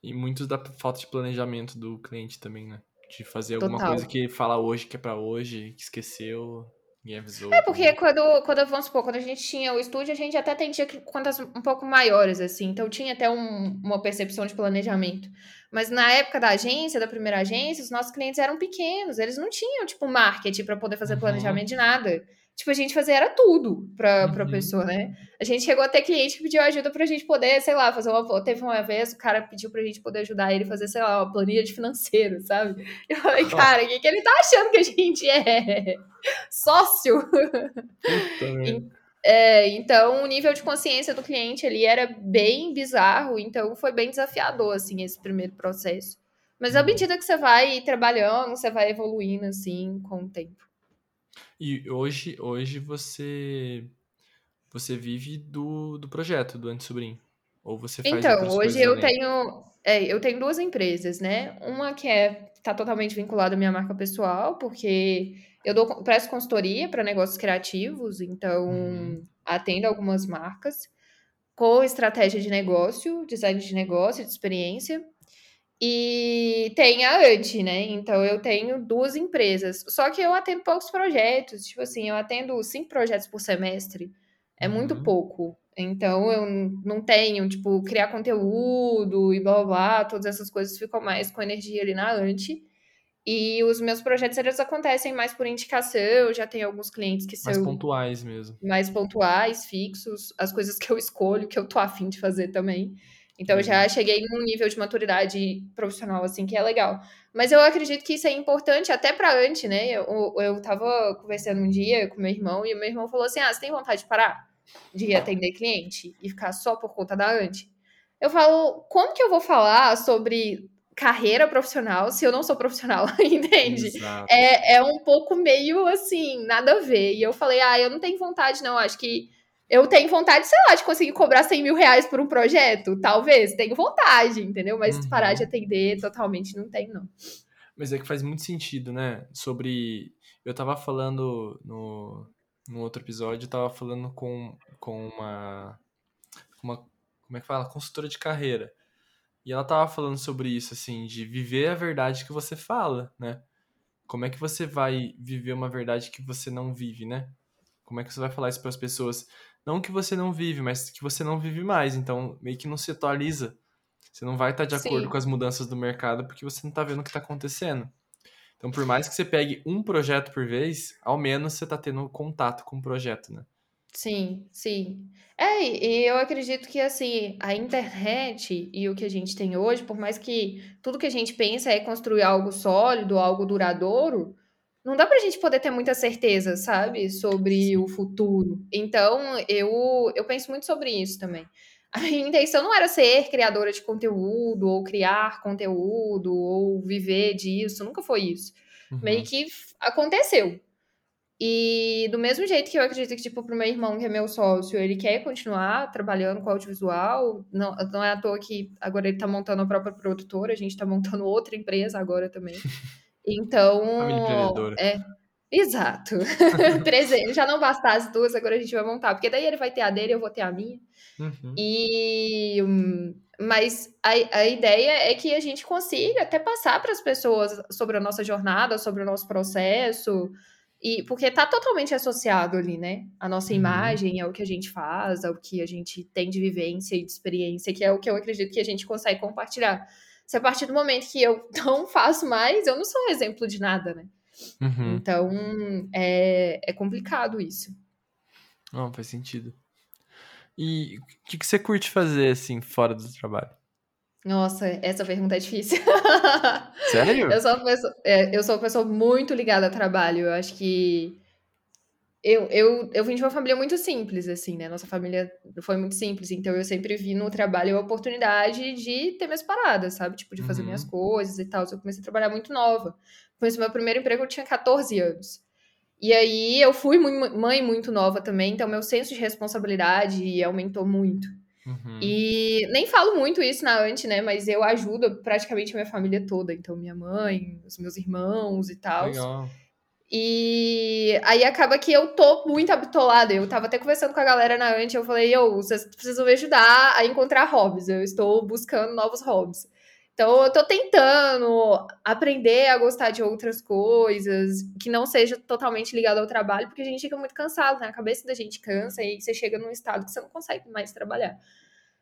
Speaker 1: E muito da falta de planejamento do cliente também, né? De fazer alguma
Speaker 2: Total.
Speaker 1: coisa que fala hoje que é pra hoje, que esqueceu, ninguém avisou.
Speaker 2: É porque quando, quando, vamos supor, quando a gente tinha o estúdio, a gente até tendia contas um pouco maiores, assim. Então tinha até um- uma percepção de planejamento. Mas na época da agência, da primeira agência, os nossos clientes eram pequenos. Eles não tinham, tipo, marketing para poder fazer
Speaker 1: Uhum.
Speaker 2: planejamento de nada. Tipo, a gente fazia era tudo pra, pra
Speaker 1: Uhum.
Speaker 2: pessoa, né? A gente chegou a ter cliente que pediu ajuda pra gente poder, sei lá, fazer uma. Teve uma vez, o cara pediu pra gente poder ajudar ele a fazer, sei lá, uma planilha de financeiro, sabe? Eu falei, cara, o que, que ele tá achando que a gente é? Sócio?
Speaker 1: Puta.
Speaker 2: É, então, o nível de consciência do cliente ali era bem bizarro, então foi bem desafiador, assim, esse primeiro processo. Mas à
Speaker 1: Uhum.
Speaker 2: medida que você vai trabalhando, você vai evoluindo, assim, com o tempo.
Speaker 1: E hoje, hoje você você vive do, do projeto do Anti-Sobrinho? Ou você faz
Speaker 2: Então, hoje eu
Speaker 1: além?
Speaker 2: tenho, é, eu tenho duas empresas, né? Uma que é tá totalmente vinculada à minha marca pessoal, porque eu dou, presto consultoria para negócios criativos, então
Speaker 1: Uhum.
Speaker 2: atendo algumas marcas com estratégia de negócio, design de negócio, de experiência. E tem a Anti, né? Então eu tenho duas empresas. Só que eu atendo poucos projetos. Tipo assim, eu atendo cinco projetos por semestre. É muito
Speaker 1: Uhum.
Speaker 2: pouco. Então eu não tenho, tipo, criar conteúdo e blá blá blá, todas essas coisas ficam mais com energia ali na Anti. E os meus projetos eles acontecem mais por indicação. Eu já tenho alguns clientes que
Speaker 1: Mais
Speaker 2: são
Speaker 1: pontuais mesmo.
Speaker 2: mais pontuais, fixos, as coisas que eu escolho, que eu tô afim de fazer também. Então, eu já cheguei num nível de maturidade profissional, assim, que é legal. Mas eu acredito que isso é importante até pra antes, né? Eu, eu tava conversando um dia com meu irmão e o meu irmão falou assim: Ah, você tem vontade de parar de atender cliente e ficar só por conta da Ante? Eu falo, como que eu vou falar sobre carreira profissional se eu não sou profissional, entende?
Speaker 1: Exato.
Speaker 2: É, é um pouco meio assim, nada a ver. E eu falei, ah, eu não tenho vontade, não. Acho que eu tenho vontade, sei lá, de conseguir cobrar 100 mil reais por um projeto. Talvez, tenho vontade, entendeu? Mas
Speaker 1: Uhum.
Speaker 2: parar de atender totalmente não tenho, não.
Speaker 1: Mas é que faz muito sentido, né? Sobre. Eu tava falando no, no outro episódio, eu tava falando com, com uma, uma. Como é que fala? Consultora de carreira. E ela tava falando sobre isso, assim, de viver a verdade que você fala, né? Como é que você vai viver uma verdade que você não vive, né? Como é que você vai falar isso para as pessoas? Não que você não vive, mas que você não vive mais. Então, meio que não se atualiza. Você não vai estar de acordo
Speaker 2: Sim.
Speaker 1: com as mudanças do mercado porque você não tá vendo o que tá acontecendo. Então, por mais que você pegue um projeto por vez, ao menos você tá tendo contato com o projeto, né?
Speaker 2: Sim, sim. É, e eu acredito que assim, a internet e o que a gente tem hoje, por mais que tudo que a gente pensa é construir algo sólido, algo duradouro, não dá pra gente poder ter muita certeza, sabe, sobre o futuro. Então, eu, eu penso muito sobre isso também. A minha intenção não era ser criadora de conteúdo, ou criar conteúdo, ou viver disso, nunca foi isso. Meio
Speaker 1: Uhum.
Speaker 2: que f- aconteceu. E do mesmo jeito que eu acredito que, tipo, pro meu irmão, que é meu sócio, ele quer continuar trabalhando com audiovisual, não, não é à toa que agora ele tá montando a própria produtora, a gente tá montando outra empresa agora também. Então,
Speaker 1: empreendedora.
Speaker 2: é, exato. Já não bastasse duas, agora a gente vai montar, porque daí ele vai ter a dele, eu vou ter a minha.
Speaker 1: Uhum.
Speaker 2: E hum, mas a, a ideia é que a gente consiga até passar para as pessoas sobre a nossa jornada, sobre o nosso processo, e porque tá totalmente associado ali, né? A nossa
Speaker 1: Uhum.
Speaker 2: imagem é o que a gente faz, é o que a gente tem de vivência e de experiência, que é o que eu acredito que a gente consegue compartilhar. Se a partir do momento que eu não faço mais, eu não sou um exemplo de nada, né?
Speaker 1: Uhum.
Speaker 2: Então é, é complicado isso.
Speaker 1: Não, faz sentido. E o que, que você curte fazer, assim, fora do trabalho?
Speaker 2: Nossa, essa pergunta é difícil.
Speaker 1: Sério?
Speaker 2: Eu sou uma pessoa, é, eu sou uma pessoa muito ligada a trabalho. Eu acho que eu, eu, eu vim de uma família muito simples, assim, né? Nossa família foi muito simples, então eu sempre vi no trabalho a oportunidade de ter minhas paradas, sabe? Tipo, de fazer minhas
Speaker 1: Uhum,
Speaker 2: coisas e tal. Eu comecei a trabalhar muito nova. Comecei meu primeiro emprego, eu tinha 14 anos. E aí eu fui mãe muito nova também, então meu senso de responsabilidade aumentou muito.
Speaker 1: uhum.
Speaker 2: E nem falo muito isso na Ante, né? Mas eu ajudo praticamente a minha família toda. Então, minha mãe, os meus irmãos e tal.
Speaker 1: Legal.
Speaker 2: E aí acaba que eu tô muito habitolada. Eu tava até conversando com a galera na Ante, eu falei, eu, vocês precisam me ajudar a encontrar hobbies. Eu estou buscando novos hobbies. Então, eu tô tentando aprender a gostar de outras coisas, que não seja totalmente ligado ao trabalho, porque a gente fica muito cansado, né? A cabeça da gente cansa e você chega num estado que você não consegue mais trabalhar.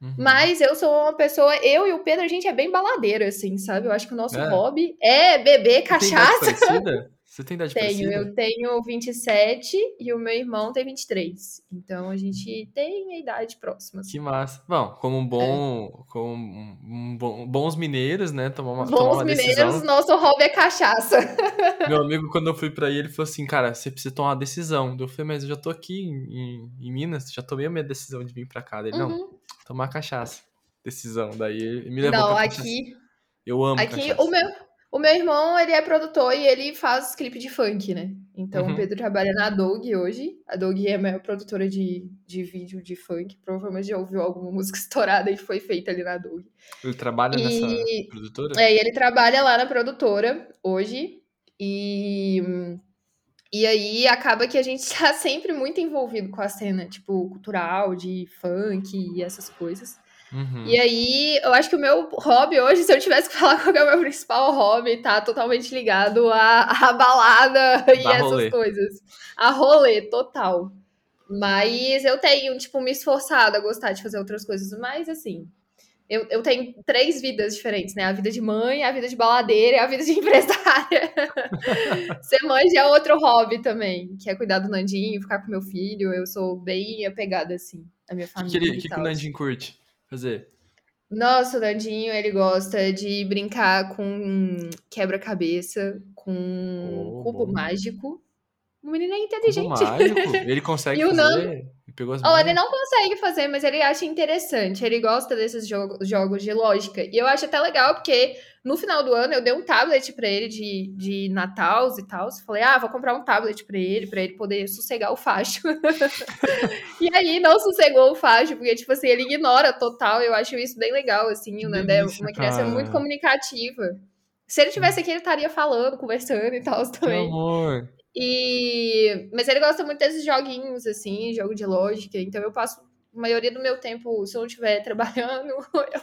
Speaker 1: Uhum.
Speaker 2: Mas eu sou uma pessoa, eu e o Pedro, a gente é bem baladeira, assim, sabe? Eu acho que o nosso
Speaker 1: É.
Speaker 2: hobby é beber cachaça.
Speaker 1: Você tem idade
Speaker 2: Tenho,
Speaker 1: parecida?
Speaker 2: eu tenho 27 e o meu irmão tem 23. Então a gente tem a idade próxima,
Speaker 1: Que
Speaker 2: assim.
Speaker 1: massa. Bom, como um
Speaker 2: É.
Speaker 1: bom, como um bom- bons mineiros, né? Tomar uma, tomar
Speaker 2: Bons
Speaker 1: uma
Speaker 2: mineiros,
Speaker 1: decisão.
Speaker 2: nosso hobby é cachaça.
Speaker 1: Meu amigo, quando eu fui pra aí, ele falou assim, cara, você precisa tomar uma decisão. Eu falei, mas eu já tô aqui em, em- Minas, já tomei a minha decisão de vir pra cá. Ele, não,
Speaker 2: Uhum.
Speaker 1: tomar cachaça. Decisão. Daí ele me levou
Speaker 2: Não,
Speaker 1: pra cachaça.
Speaker 2: aqui,
Speaker 1: Eu amo
Speaker 2: aqui o
Speaker 1: cachaça.
Speaker 2: meu, o meu irmão, ele é produtor e ele faz clipe de funk, né? Então o
Speaker 1: Uhum.
Speaker 2: Pedro trabalha na Doug hoje. A Doug é a maior produtora de, de vídeo de funk. Provavelmente já ouviu alguma música estourada que foi feita ali na Doug.
Speaker 1: Ele trabalha nessa
Speaker 2: E,
Speaker 1: produtora?
Speaker 2: é, e ele trabalha lá na produtora hoje. E, e aí acaba que a gente tá sempre muito envolvido com a cena, tipo, cultural, de funk e essas coisas. E
Speaker 1: Uhum.
Speaker 2: aí, eu acho que o meu hobby hoje, se eu tivesse que falar qual é o meu principal hobby, tá totalmente ligado à, à balada e
Speaker 1: Dá
Speaker 2: essas
Speaker 1: rolê.
Speaker 2: coisas. A rolê, total. Mas eu tenho, tipo, me esforçado a gostar de fazer outras coisas. Mas, assim, eu, eu tenho três vidas diferentes, né? A vida de mãe, a vida de baladeira e a vida de empresária. Ser mãe já é outro hobby também, que é cuidar do Nandinho, ficar com meu filho. Eu sou bem apegada, assim, à minha
Speaker 1: O que, que,
Speaker 2: família
Speaker 1: ele,
Speaker 2: e
Speaker 1: que, que o. Nandinho curte fazer?
Speaker 2: Nossa, o Nandinho, ele gosta de brincar com quebra-cabeça, com
Speaker 1: Oh,
Speaker 2: cubo
Speaker 1: bom.
Speaker 2: mágico. O menino é inteligente.
Speaker 1: mágico? Ele consegue
Speaker 2: E o
Speaker 1: fazer? Ele pegou as
Speaker 2: oh, ele não consegue fazer, mas ele acha interessante. Ele gosta desses jogo- jogos de lógica. E eu acho até legal, porque no final do ano eu dei um tablet pra ele de, de Natal e tal. Falei, ah, vou comprar um tablet pra ele, pra ele poder sossegar o facho. E aí não sossegou o facho, porque, tipo assim, ele ignora total. Eu acho isso bem legal, assim. O Nando é uma criança muito
Speaker 1: cara.
Speaker 2: comunicativa. Se ele tivesse aqui, ele estaria falando, conversando e tal também.
Speaker 1: amor.
Speaker 2: E... Mas ele gosta muito desses joguinhos, assim, jogo de lógica. Então eu passo a maioria do meu tempo, se eu não estiver trabalhando,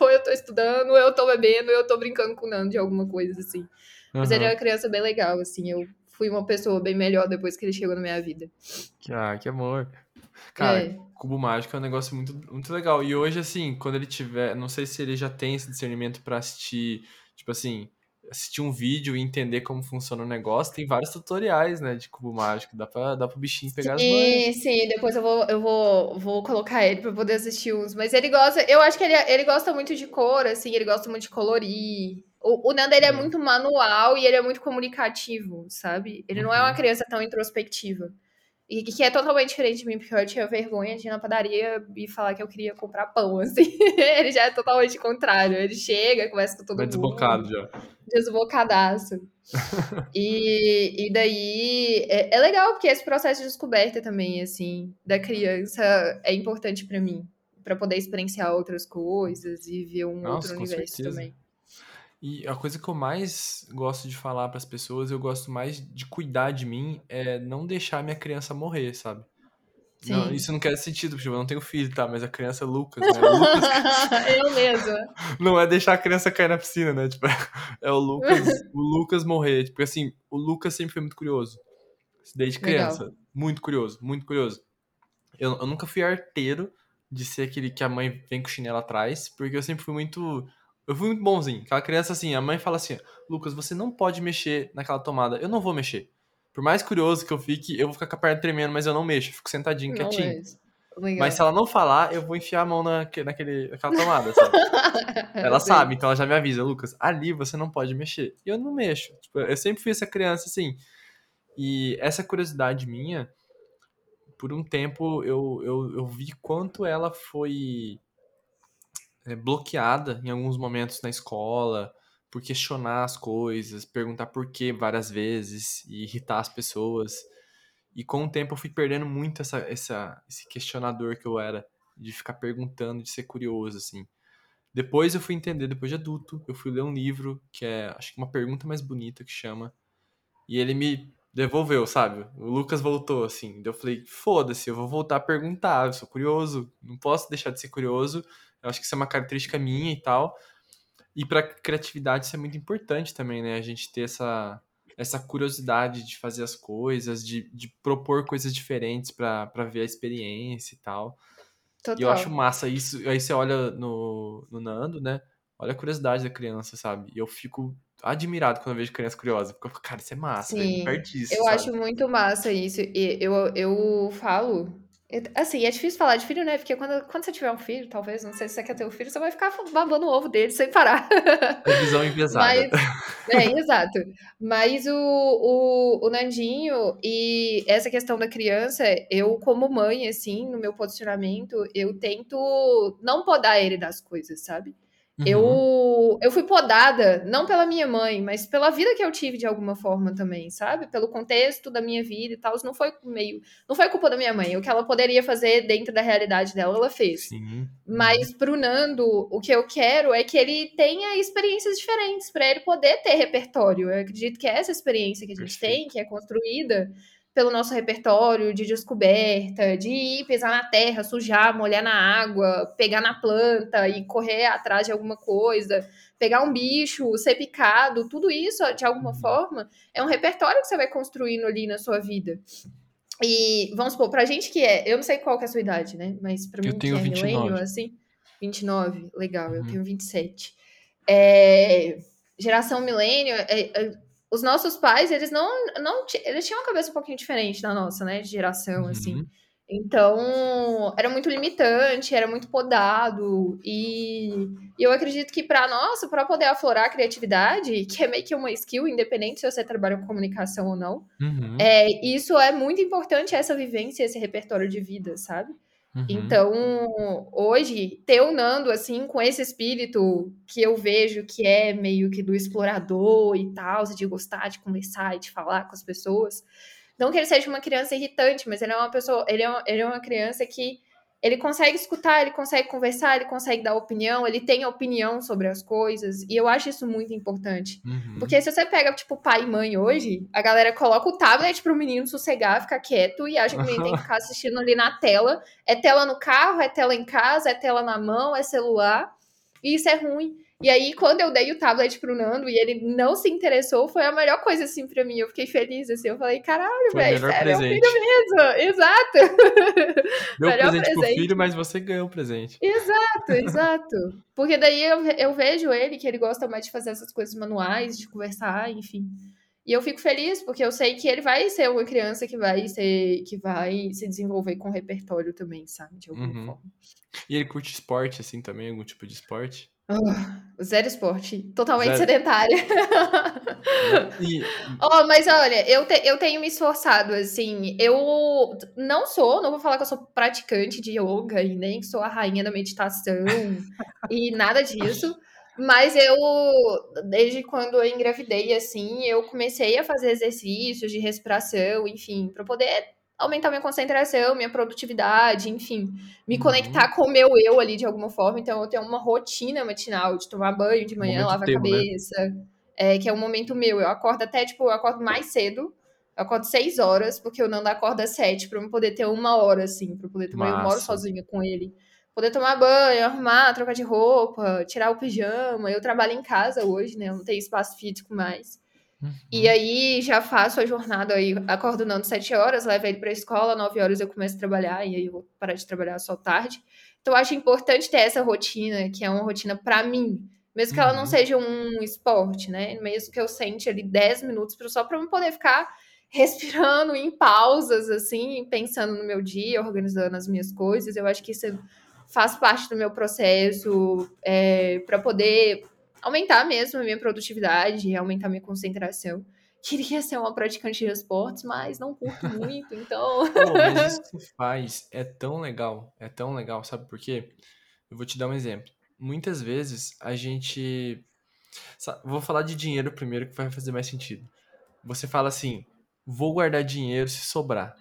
Speaker 2: ou eu tô estudando, ou eu tô bebendo, ou eu tô brincando com o Nando de alguma coisa, assim. Mas ele é uma criança bem legal, assim. Eu fui uma pessoa bem melhor depois que ele chegou na minha vida.
Speaker 1: Ah, que amor. Cara,
Speaker 2: É.
Speaker 1: cubo mágico é um negócio muito, muito legal. E hoje, assim, quando ele tiver. Não sei se ele já tem esse discernimento pra assistir, tipo assim, assistir um vídeo e entender como funciona o negócio. Tem vários tutoriais, né, de cubo mágico. Dá pra, dá pro bichinho pegar as manhas.
Speaker 2: Sim, sim, depois eu vou, eu vou, vou colocar ele pra poder assistir uns. Mas ele gosta, eu acho que ele, ele gosta muito de cor, assim, ele gosta muito de colorir. O, o Nando, ele é
Speaker 1: Uhum.
Speaker 2: muito manual e ele é muito comunicativo, uma Ele não é uma
Speaker 1: Uhum.
Speaker 2: criança tão introspectiva. E que é totalmente diferente de mim, porque eu tinha vergonha de ir na padaria e falar que eu queria comprar pão, assim. Ele já é totalmente contrário. Ele chega, conversa com todo
Speaker 1: Vai
Speaker 2: mundo
Speaker 1: desbocado já.
Speaker 2: desbocadaço. E, e daí é, é legal, porque esse processo de descoberta também, assim, da criança é importante pra mim, Pra poder experienciar outras coisas e ver um
Speaker 1: Nossa,
Speaker 2: outro universo
Speaker 1: certeza.
Speaker 2: também.
Speaker 1: E a coisa que eu mais gosto de falar pras pessoas, eu gosto mais de cuidar de mim, é não deixar minha criança morrer, sabe? Não,
Speaker 2: Sim.
Speaker 1: isso não quer sentido, porque eu não tenho filho, tá? Mas a criança é Lucas, né? Lucas
Speaker 2: eu mesma.
Speaker 1: não é deixar a criança cair na piscina, né? Tipo, é o Lucas, o Lucas morrer. Tipo assim, o Lucas sempre foi muito curioso. Desde
Speaker 2: Legal.
Speaker 1: criança. Muito curioso, muito curioso. Eu, eu nunca fui arteiro de ser aquele que a mãe vem com o chinelo atrás, porque eu sempre fui muito. Eu fui muito bonzinho. Aquela criança assim, a mãe fala assim: Lucas, você não pode mexer naquela tomada. Eu não vou mexer. Por mais curioso que eu fique, eu vou ficar com a perna tremendo, mas eu não mexo. Eu fico sentadinho,
Speaker 2: Não
Speaker 1: quietinho.
Speaker 2: é. Legal.
Speaker 1: Mas se ela não falar, eu vou enfiar a mão na, naquele, naquela tomada, sabe? ela sabe, então ela já me avisa, Lucas, ali você não pode mexer. E eu não mexo. Tipo, eu sempre fui essa criança assim. E essa curiosidade minha, por um tempo eu, eu, eu vi quanto ela foi é, bloqueada em alguns momentos na escola por questionar as coisas, perguntar por que várias vezes e irritar as pessoas. E com o tempo eu fui perdendo muito essa, essa, esse questionador que eu era, de ficar perguntando, de ser curioso, assim. Depois eu fui entender, depois de adulto, eu fui ler um livro que é, acho que uma pergunta mais bonita que chama. E ele me devolveu, sabe? O Lucas voltou, assim. Daí eu falei, foda-se, eu vou voltar a perguntar, eu sou curioso, não posso deixar de ser curioso. Eu acho que isso é uma característica minha e tal. E pra criatividade isso é muito importante também, né? A gente ter essa, essa curiosidade de fazer as coisas, de, de propor coisas diferentes pra ver a experiência e tal.
Speaker 2: Total.
Speaker 1: E eu acho massa isso. Aí você olha no, no Nando, né? Olha a curiosidade da criança, sabe? E eu fico admirado quando eu vejo criança curiosa. Porque eu fico, cara, isso é massa.
Speaker 2: Sim,
Speaker 1: Perde disso,
Speaker 2: eu
Speaker 1: sabe?
Speaker 2: acho muito massa isso. E eu, eu falo. Assim, é difícil falar de filho, né? Porque quando, quando você tiver um filho, talvez, não sei se você quer ter um filho, você vai ficar babando o ovo dele sem parar.
Speaker 1: Revisão enviesada.
Speaker 2: Mas, é, exato. Mas o, o, o Nandinho e essa questão da criança, eu, como mãe, assim, no meu posicionamento, eu tento não podar ele das coisas, sabe?
Speaker 1: Uhum.
Speaker 2: Eu, eu fui podada, não pela minha mãe, mas pela vida que eu tive de alguma forma também, sabe? Pelo contexto da minha vida e tal. Não foi meio. Não foi culpa da minha mãe. O que ela poderia fazer dentro da realidade dela, ela fez.
Speaker 1: Sim.
Speaker 2: Mas pro Nando, o que eu quero é que ele tenha experiências diferentes para ele poder ter repertório. Eu acredito que é essa experiência que a gente
Speaker 1: Perfeito.
Speaker 2: tem, que é construída pelo nosso repertório de descoberta, de ir pisar na terra, sujar, molhar na água, pegar na planta e correr atrás de alguma coisa, pegar um bicho, ser picado, tudo isso, de alguma
Speaker 1: Uhum.
Speaker 2: forma, é um repertório que você vai construindo ali na sua vida. E vamos supor, pra gente que é, eu não sei qual que é a sua idade, né? Mas pra
Speaker 1: Eu
Speaker 2: mim
Speaker 1: tenho
Speaker 2: que é
Speaker 1: 29.
Speaker 2: millennial, assim, 29, legal, eu
Speaker 1: Uhum.
Speaker 2: tenho 27. É, geração millennial, é, é, os nossos pais, eles não, não eles tinham uma cabeça um pouquinho diferente da nossa, né, de geração, assim.
Speaker 1: Uhum.
Speaker 2: Então, era muito limitante, era muito podado, e, e eu acredito que para nós, para poder aflorar a criatividade, que é meio que uma skill, independente se você trabalha com comunicação ou não,
Speaker 1: Uhum.
Speaker 2: é, isso é muito importante, essa vivência, esse repertório de vida, sabe?
Speaker 1: Uhum.
Speaker 2: Então, hoje, ter o Nando, assim, com esse espírito que eu vejo que é meio que do explorador e tal, de gostar de conversar e de falar com as pessoas. Não que ele seja uma criança irritante, mas ele é uma pessoa, ele é uma, ele é uma criança que ele consegue escutar, ele consegue conversar, ele consegue dar opinião, ele tem opinião sobre as coisas, e eu acho isso muito importante.
Speaker 1: Uhum.
Speaker 2: Porque se você pega, tipo, pai e mãe hoje, a galera coloca o tablet pro menino sossegar, ficar quieto e acha que o menino tem que ficar assistindo ali na tela. É tela no carro, é tela em casa, é tela na mão, é celular. E isso é ruim. E aí, quando eu dei o tablet pro Nando e ele não se interessou, foi a melhor coisa, assim, pra mim. Eu fiquei feliz, assim. Eu falei, caralho, velho, é
Speaker 1: presente.
Speaker 2: filho mesmo. Exato.
Speaker 1: Deu
Speaker 2: melhor
Speaker 1: presente pro
Speaker 2: presente.
Speaker 1: filho, mas você ganhou o presente.
Speaker 2: Exato, exato. Porque daí eu, eu vejo ele que ele gosta mais de fazer essas coisas manuais, de conversar, enfim. E eu fico feliz porque eu sei que ele vai ser uma criança que vai ser que vai se desenvolver com repertório também, sabe, de alguma
Speaker 1: Uhum.
Speaker 2: forma.
Speaker 1: E ele curte esporte, assim, também? Algum tipo de esporte?
Speaker 2: Ah, zero esporte, totalmente
Speaker 1: Zero.
Speaker 2: sedentária.
Speaker 1: E,
Speaker 2: Oh, mas olha, eu, te- eu tenho me esforçado, assim, eu não sou, não vou falar que eu sou praticante de yoga e nem que sou a rainha da meditação e nada disso, mas eu, desde quando eu engravidei, assim, eu comecei a fazer exercícios de respiração, enfim, para poder aumentar minha concentração, minha produtividade, enfim, me
Speaker 1: Uhum.
Speaker 2: conectar com o meu eu ali de alguma forma, então eu tenho uma rotina matinal de tomar banho de manhã, lavar a
Speaker 1: né?
Speaker 2: cabeça, é, que é um momento meu. Eu acordo até, tipo, eu acordo mais cedo. Eu acordo seis horas, porque o Nando acorda às sete, pra eu poder ter uma hora, assim, pra eu poder tomar. Eu moro
Speaker 1: Massa.
Speaker 2: sozinha com ele. Poder tomar banho, arrumar, trocar de roupa, tirar o pijama. Eu trabalho em casa hoje, né? Eu não tenho espaço físico mais. E aí já faço a jornada aí, acordo o Nando sete horas, levo ele pra escola, nove horas eu começo a trabalhar, e aí eu vou parar de trabalhar só tarde. Então eu acho importante ter essa rotina, que é uma rotina pra mim. Mesmo que ela não
Speaker 1: Uhum.
Speaker 2: seja um esporte, né? Mesmo que eu sente ali 10 minutos só pra eu poder ficar respirando em pausas, assim, pensando no meu dia, organizando as minhas coisas. Eu acho que isso faz parte do meu processo é, para poder aumentar mesmo a minha produtividade, aumentar a minha concentração. Queria ser uma praticante de esportes, mas não curto muito, então.
Speaker 1: Pô, mas isso que você faz é tão legal, é tão legal, sabe por quê? Eu vou te dar um exemplo. Muitas vezes a gente. Vou falar de dinheiro primeiro, que vai fazer mais sentido. Você fala assim: vou guardar dinheiro se sobrar.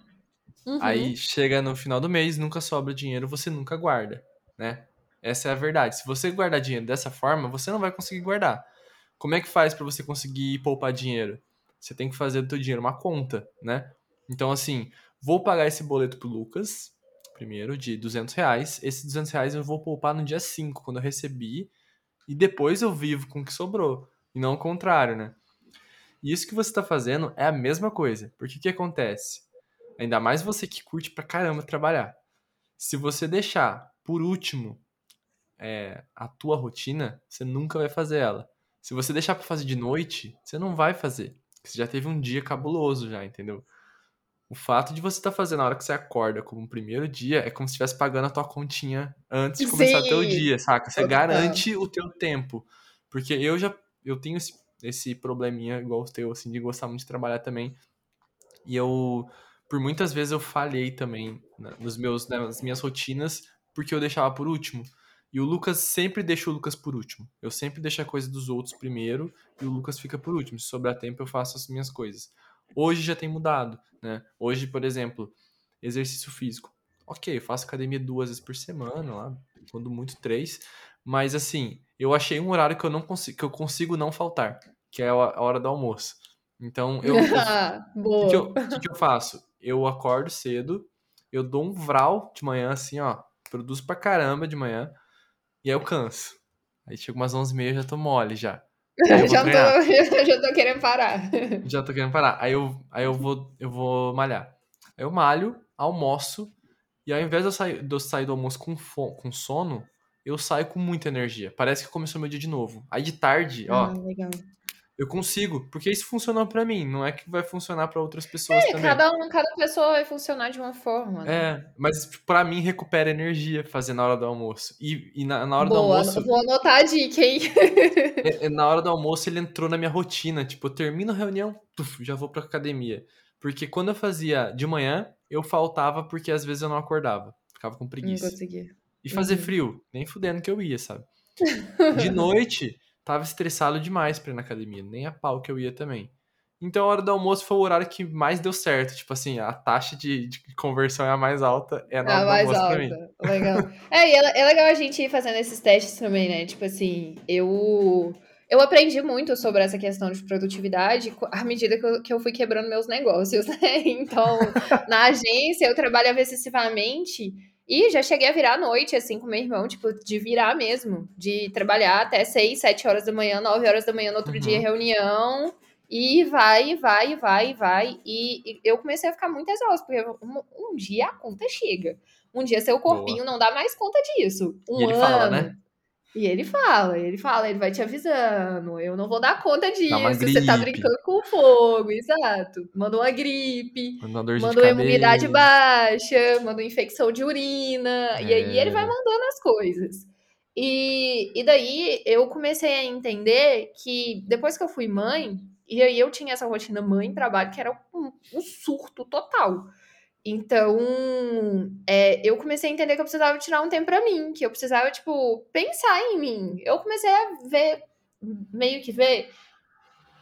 Speaker 1: Uhum. Aí chega no final do mês, nunca sobra dinheiro, você nunca guarda, né? Essa é a verdade. Se você guardar dinheiro dessa forma, você não vai conseguir guardar. Como é que faz para você conseguir poupar dinheiro? Você tem que fazer do teu dinheiro uma conta, né? Então, assim, vou pagar esse boleto pro Lucas, primeiro, de 200 reais. Esses 200 reais eu vou poupar no dia 5, quando eu recebi, e depois eu vivo com o que sobrou. E não o contrário, né? E isso que você está fazendo é a mesma coisa. Porque o que acontece? Ainda mais você que curte pra caramba trabalhar. Se você deixar por último é, a tua rotina, você nunca vai fazer ela. Se você deixar para fazer de noite, você não vai fazer. Você já teve um dia cabuloso já, entendeu? O fato de você estar tá fazendo na hora que você acorda como um primeiro dia é como se estivesse pagando a tua continha antes de começar o teu dia, saca? Você garante o teu tempo. Porque eu já eu tenho esse esse probleminha igual o teu, assim, de gostar muito de trabalhar também. E eu, por muitas vezes, eu falhei também né, nos meus, né, nas minhas rotinas, porque eu deixava por último. E o Lucas sempre deixa o Lucas por último. Eu sempre deixo a coisa dos outros primeiro e o Lucas fica por último. Se sobrar tempo, eu faço as minhas coisas. Hoje já tem mudado, né? Hoje, por exemplo, exercício físico. Ok, eu faço academia duas vezes por semana, lá, quando muito três. Mas assim, eu achei um horário que eu não consigo, que eu consigo não faltar, que é a hora do almoço. Então, eu. O que, eu, que, que eu faço? Eu acordo cedo, eu dou um vral de manhã, assim, ó. Produzo pra caramba de manhã, e aí eu canso. Aí chega umas 11h30 eu já tô mole já.
Speaker 2: já, tô, já tô querendo parar.
Speaker 1: Já tô querendo parar. Aí eu, aí eu, vou, eu vou malhar. Aí eu malho, almoço, e ao invés de eu sair, de eu sair do almoço com, com sono, eu saio com muita energia. Parece que começou meu dia de novo. Aí de tarde, ah, ó. Legal. Eu consigo, porque isso funcionou para mim, não é que vai funcionar para outras pessoas é, também.
Speaker 2: Cada, um, cada pessoa vai funcionar de uma forma. Né?
Speaker 1: É, mas para mim recupera energia fazer na hora do almoço. E, e na, na, hora
Speaker 2: Boa,
Speaker 1: do almoço.
Speaker 2: Vou anotar a dica, hein?
Speaker 1: é, é, na hora do almoço ele entrou na minha rotina. Tipo, eu termino a reunião, puf, já vou pra academia. Porque quando eu fazia de manhã, eu faltava porque às vezes eu não acordava. Ficava com preguiça.
Speaker 2: Não conseguia.
Speaker 1: E fazer uhum. frio, nem fudendo que eu ia, sabe? De noite, tava estressado demais pra ir na academia, nem a pau que eu ia também. Então a hora do almoço foi o horário que mais deu certo. Tipo assim, a taxa de, de conversão é a mais alta, é na hora a mais do almoço alta. pra mim.
Speaker 2: Legal. é, e é, é legal a gente ir fazendo esses testes também, né? Tipo assim, eu eu aprendi muito sobre essa questão de produtividade à medida que eu, que eu fui quebrando meus negócios, né? Então, na agência, eu trabalhava excessivamente e já cheguei a virar à noite, assim, com meu irmão, tipo, de virar mesmo, de trabalhar até 6, 7 horas da manhã, 9 horas da manhã, no outro uhum. dia, reunião, e vai, vai, vai, vai. E, e, eu comecei a ficar muito exausta, porque um, um, dia a conta chega. Um dia seu corpinho Boa. não dá mais conta disso. Um
Speaker 1: e ele
Speaker 2: ano,
Speaker 1: fala, né?
Speaker 2: E ele fala, ele fala, ele vai te avisando, eu não vou dar conta disso, você tá brincando com fogo, exato. Manda uma gripe, manda uma imunidade baixa, manda uma infecção de urina, é. e aí ele vai é. mandando as coisas. E, e daí eu comecei a entender que depois que eu fui mãe, e aí eu tinha essa rotina mãe-trabalho que era um, um surto total. Então, é, eu comecei a entender que eu precisava tirar um tempo para mim, que eu precisava, tipo, pensar em mim. Eu comecei a ver, meio que ver,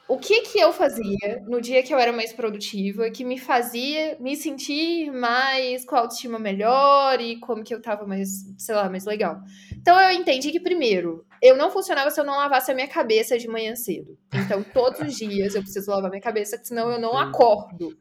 Speaker 2: o que que eu fazia no dia que eu era mais produtiva, que me fazia me sentir mais com a autoestima melhor e como que eu tava mais, sei lá, mais legal. Então, eu entendi que, primeiro, eu não funcionava se eu não lavasse a minha cabeça de manhã cedo. Então, todos os dias eu preciso lavar minha cabeça, senão eu não acordo.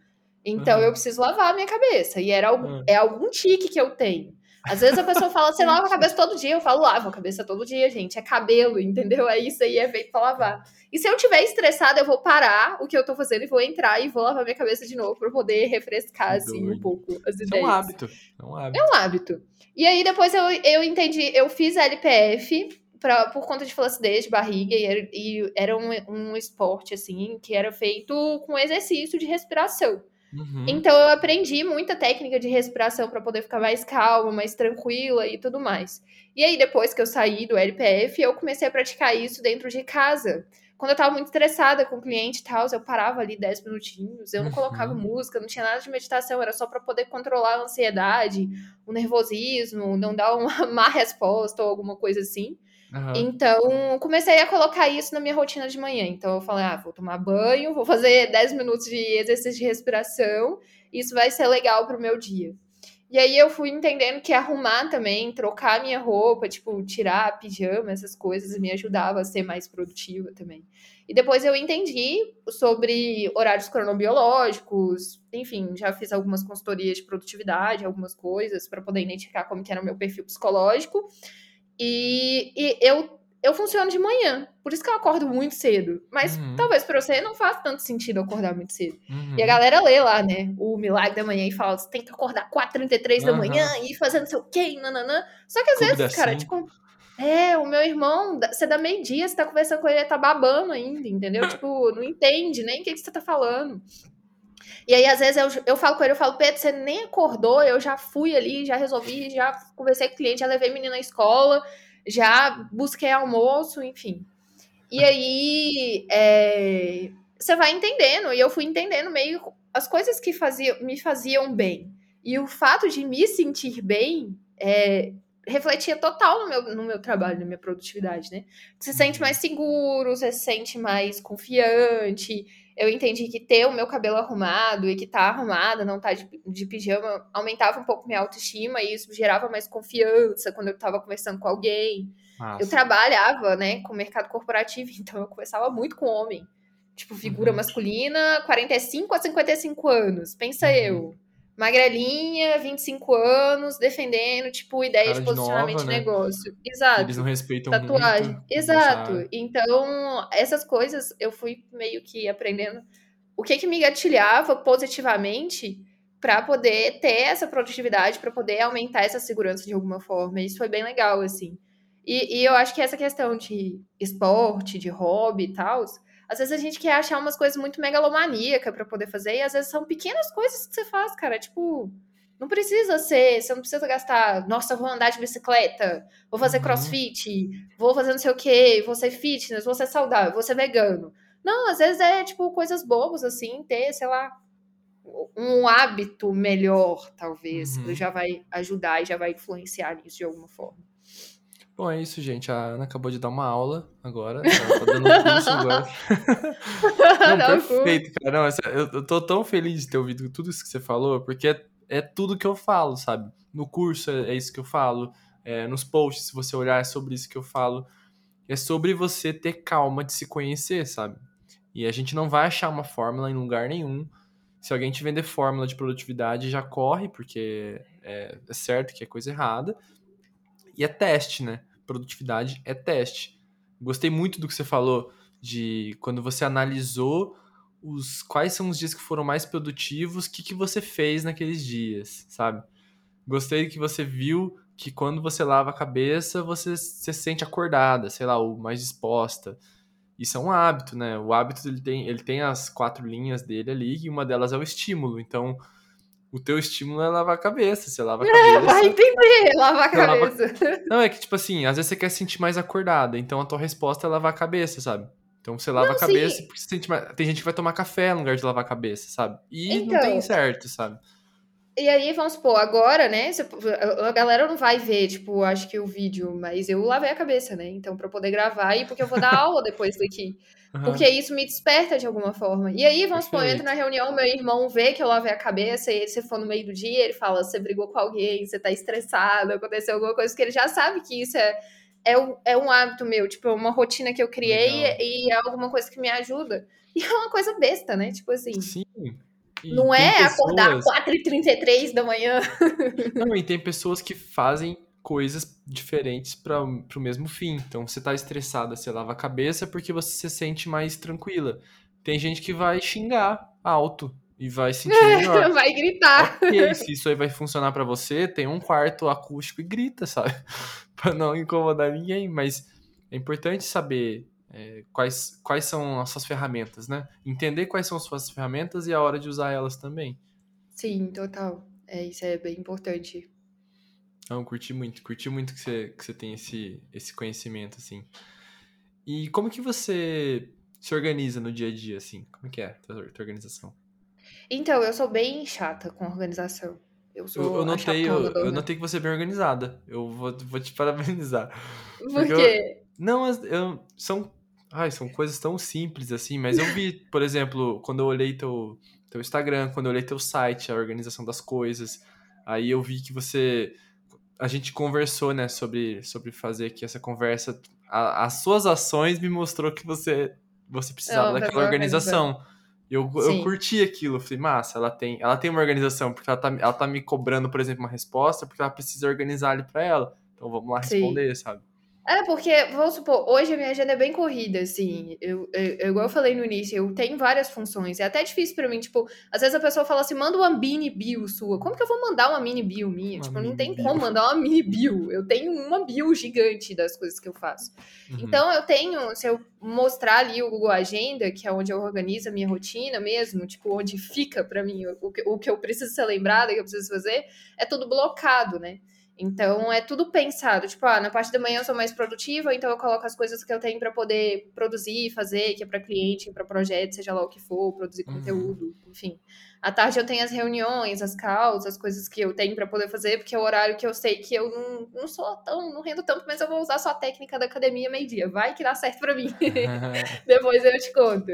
Speaker 2: Então uhum. eu preciso lavar a minha cabeça. E era algum, uhum. é algum tique que eu tenho. Às vezes a pessoa fala, você lava a cabeça todo dia. Eu falo, lavo a cabeça todo dia, gente. É cabelo, entendeu? É isso aí, é feito pra lavar. E se eu tiver estressada, eu vou parar o que eu tô fazendo e vou entrar e vou lavar minha cabeça de novo pra poder refrescar, assim, um pouco as ideias. É
Speaker 1: um hábito. É um hábito.
Speaker 2: É um hábito. E aí depois eu, eu entendi, eu fiz LPF pra, por conta de flacidez de barriga e era, e era um, um esporte, assim, que era feito com exercício de respiração.
Speaker 1: Uhum.
Speaker 2: Então eu aprendi muita técnica de respiração para poder ficar mais calma, mais tranquila e tudo mais. E aí depois que eu saí do LPF, eu comecei a praticar isso dentro de casa. Quando eu tava muito estressada com o cliente e tal, eu parava ali 10 minutinhos, eu não colocava
Speaker 1: Uhum.
Speaker 2: música, não tinha nada de meditação, era só para poder controlar a ansiedade, o nervosismo, não dar uma má resposta ou alguma coisa assim.
Speaker 1: Aham.
Speaker 2: Então, comecei a colocar isso na minha rotina de manhã. Então, eu falei, ah, vou tomar banho, vou fazer 10 minutos de exercício de respiração, isso vai ser legal pro meu dia. E aí eu fui entendendo que arrumar também, trocar minha roupa, tipo, tirar pijama, essas coisas, me ajudava a ser mais produtiva também. E depois eu entendi sobre horários cronobiológicos, enfim, já fiz algumas consultorias de produtividade, algumas coisas para poder identificar como que era o meu perfil psicológico. E, e eu, eu funciono de manhã, por isso que eu acordo muito cedo. Mas
Speaker 1: Uhum.
Speaker 2: talvez para você não faça tanto sentido acordar muito cedo.
Speaker 1: Uhum.
Speaker 2: E a galera lê lá, né? O Milagre da Manhã e fala: você tem que acordar 4h33 da
Speaker 1: Aham.
Speaker 2: manhã e ir fazendo sei o quê, nananã. Só que às
Speaker 1: Clube
Speaker 2: vezes,
Speaker 1: da
Speaker 2: cara,
Speaker 1: Cinco.
Speaker 2: tipo. É, o meu irmão, você dá meio-dia, você tá conversando com ele, ele tá babando ainda, entendeu? tipo, não entende nem o que, que você tá falando. E aí, às vezes, eu, eu falo com ele, eu falo, Pedro, você nem acordou, eu já fui ali, já resolvi, já conversei com o cliente, já levei menina na escola, já busquei almoço, enfim. E aí, é, você vai entendendo, e eu fui entendendo meio as coisas que faziam, me faziam bem. E o fato de me sentir bem é, refletia total no meu, no meu trabalho, na minha produtividade, né? Você se sente mais seguro, você se sente mais confiante. Eu entendi que ter o meu cabelo arrumado e que tá arrumada, não tá de, de pijama, aumentava um pouco minha autoestima e isso gerava mais confiança quando eu tava conversando com alguém.
Speaker 1: Massa.
Speaker 2: Eu trabalhava, né, com o mercado corporativo, então eu conversava muito com homem. Tipo, figura
Speaker 1: Uhum.
Speaker 2: masculina, 45 a 55 anos. Pensa
Speaker 1: Uhum.
Speaker 2: eu. Magrelinha, 25 anos, defendendo, tipo, ideia
Speaker 1: Cara
Speaker 2: de
Speaker 1: de
Speaker 2: posicionamento
Speaker 1: nova,
Speaker 2: de
Speaker 1: né?
Speaker 2: negócio. Exato.
Speaker 1: Eles não respeitam
Speaker 2: Tatuagem.
Speaker 1: muito.
Speaker 2: Exato.
Speaker 1: sabe?
Speaker 2: Então, essas coisas eu fui meio que aprendendo o que que me gatilhava positivamente para poder ter essa produtividade, para poder aumentar essa segurança de alguma forma. Isso foi bem legal, assim. E, e eu acho que essa questão de esporte, de hobby e tal, às vezes a gente quer achar umas coisas muito megalomaníacas para poder fazer, e às vezes são pequenas coisas que você faz, cara. Tipo, não precisa ser, você não precisa gastar, nossa, vou andar de bicicleta, vou fazer
Speaker 1: Uhum.
Speaker 2: crossfit, vou fazer não sei o quê, vou ser fitness, vou ser saudável, vou ser vegano. Não, às vezes é tipo coisas bobas, assim, ter, sei lá, um hábito melhor, talvez,
Speaker 1: Uhum.
Speaker 2: já vai ajudar e já vai influenciar nisso de alguma forma.
Speaker 1: Bom, é isso, gente. A Ana acabou de dar uma aula agora. Ela tá dando um curso agora. Não, perfeito, cara. Não, eu tô tão feliz de ter ouvido tudo isso que você falou, porque é, é tudo que eu falo, sabe? No curso é, é isso que eu falo. é, nos posts, se você olhar, é sobre isso que eu falo. É sobre você ter calma de se conhecer, sabe? E a gente não vai achar uma fórmula em lugar nenhum. Se alguém te vender fórmula de produtividade, já corre, porque é, é certo que é coisa errada. E é teste, né? Produtividade é teste. Gostei muito do que você falou de quando você analisou os quais são os dias que foram mais produtivos, o que, que você fez naqueles dias, sabe? Gostei que você viu que quando você lava a cabeça, você se sente acordada, sei lá, ou mais disposta. Isso é um hábito, né? O hábito ele tem, ele tem as quatro linhas dele ali, e uma delas é o estímulo. Então, o teu estímulo é lavar a cabeça. Você lava a cabeça.
Speaker 2: Vai entender, lavar a
Speaker 1: Você lava-
Speaker 2: cabeça.
Speaker 1: Não, é que, tipo assim, às vezes você quer se sentir mais acordada, então a tua resposta é lavar a cabeça, sabe? Então você lava
Speaker 2: Não,
Speaker 1: a cabeça
Speaker 2: sim.
Speaker 1: porque você sente mais... Tem gente que vai tomar café no lugar de lavar a cabeça, sabe? E não
Speaker 2: Então.
Speaker 1: tem certo, sabe?
Speaker 2: E aí, vamos supor, agora, né? A galera não vai ver, tipo, acho que o vídeo, mas eu lavei a cabeça, né? Então, pra poder gravar e porque eu vou dar aula depois daqui.
Speaker 1: Aham.
Speaker 2: Porque isso me desperta de alguma forma. E aí, vamos supor, eu entro na reunião, meu irmão vê que eu lavei a cabeça, e se for no meio do dia, ele fala: você brigou com alguém, você tá estressado, aconteceu alguma coisa, porque ele já sabe que isso é, é, um, é um hábito meu, tipo, é uma rotina que eu criei
Speaker 1: Legal.
Speaker 2: e é alguma coisa que me ajuda. E é uma coisa besta, né? Tipo assim.
Speaker 1: Sim. E
Speaker 2: Não é acordar
Speaker 1: pessoas-
Speaker 2: 4h33 da manhã.
Speaker 1: Não, e tem pessoas que fazem coisas diferentes para o mesmo fim. Então, você tá estressada, você lava a cabeça porque você se sente mais tranquila. Tem gente que vai xingar alto e vai se sentir melhor.
Speaker 2: Vai gritar.
Speaker 1: ok, se isso aí vai funcionar pra você, tem um quarto acústico e grita, sabe? pra não incomodar ninguém, mas é importante saber é, quais, quais são as suas ferramentas, né? Entender quais são as suas ferramentas e a hora de usar elas também.
Speaker 2: Sim, total. É, isso é bem importante.
Speaker 1: Não, curti muito, curti muito que você, que você tem esse, esse conhecimento, assim. E como que você se organiza no dia a dia, assim? Como que é a tua, tua organização?
Speaker 2: Então, eu sou bem chata com organização. Eu sou
Speaker 1: Eu, eu
Speaker 2: a
Speaker 1: notei, eu, eu notei que você é bem organizada. Eu vou, vou te parabenizar.
Speaker 2: Por
Speaker 1: Porque eu-
Speaker 2: quê?
Speaker 1: Não, eu, são, ai, são coisas tão simples assim, mas eu vi, por exemplo, quando eu olhei teu, teu Instagram, quando eu olhei teu site, a organização das coisas, aí eu vi que você, a gente conversou, né, sobre, sobre fazer aqui essa conversa, A- as suas ações me mostrou que você, você precisava
Speaker 2: tá
Speaker 1: daquela organização. Eu, eu
Speaker 2: Sim.
Speaker 1: curti aquilo, eu falei, massa, ela tem, ela tem uma organização, porque ela tá, ela tá me cobrando, por exemplo, uma resposta, porque ela precisa organizar ali pra ela. Então vamos lá
Speaker 2: Sim.
Speaker 1: responder, sabe?
Speaker 2: É, porque, vamos supor, hoje a minha agenda é bem corrida, assim. Eu, eu, igual eu falei no início, eu tenho várias funções. É até difícil pra mim, tipo, às vezes a pessoa fala assim, manda uma mini bio sua. Como que eu vou mandar uma mini bio minha?
Speaker 1: Uma
Speaker 2: tipo, não tem
Speaker 1: bio.
Speaker 2: como mandar uma mini bio. Eu tenho uma bio gigante das coisas que eu faço.
Speaker 1: Uhum.
Speaker 2: Então, eu tenho, se eu mostrar ali o Google Agenda, que é onde eu organizo a minha rotina mesmo, tipo, onde fica pra mim o que, o que eu preciso ser lembrada, que eu preciso fazer, é tudo blocado, né? Então, é tudo pensado. Tipo, ah, na parte da manhã eu sou mais produtiva, então eu coloco as coisas que eu tenho pra poder produzir, fazer, que é pra cliente, pra projeto, seja lá o que for, produzir
Speaker 1: Uhum.
Speaker 2: conteúdo, enfim. À tarde eu tenho as reuniões, as calls, as coisas que eu tenho pra poder fazer, porque é o horário que eu sei que eu não, não sou tão, não rendo tanto, mas eu vou usar só a técnica da academia meio-dia. Vai que dá certo pra mim. Depois eu te conto.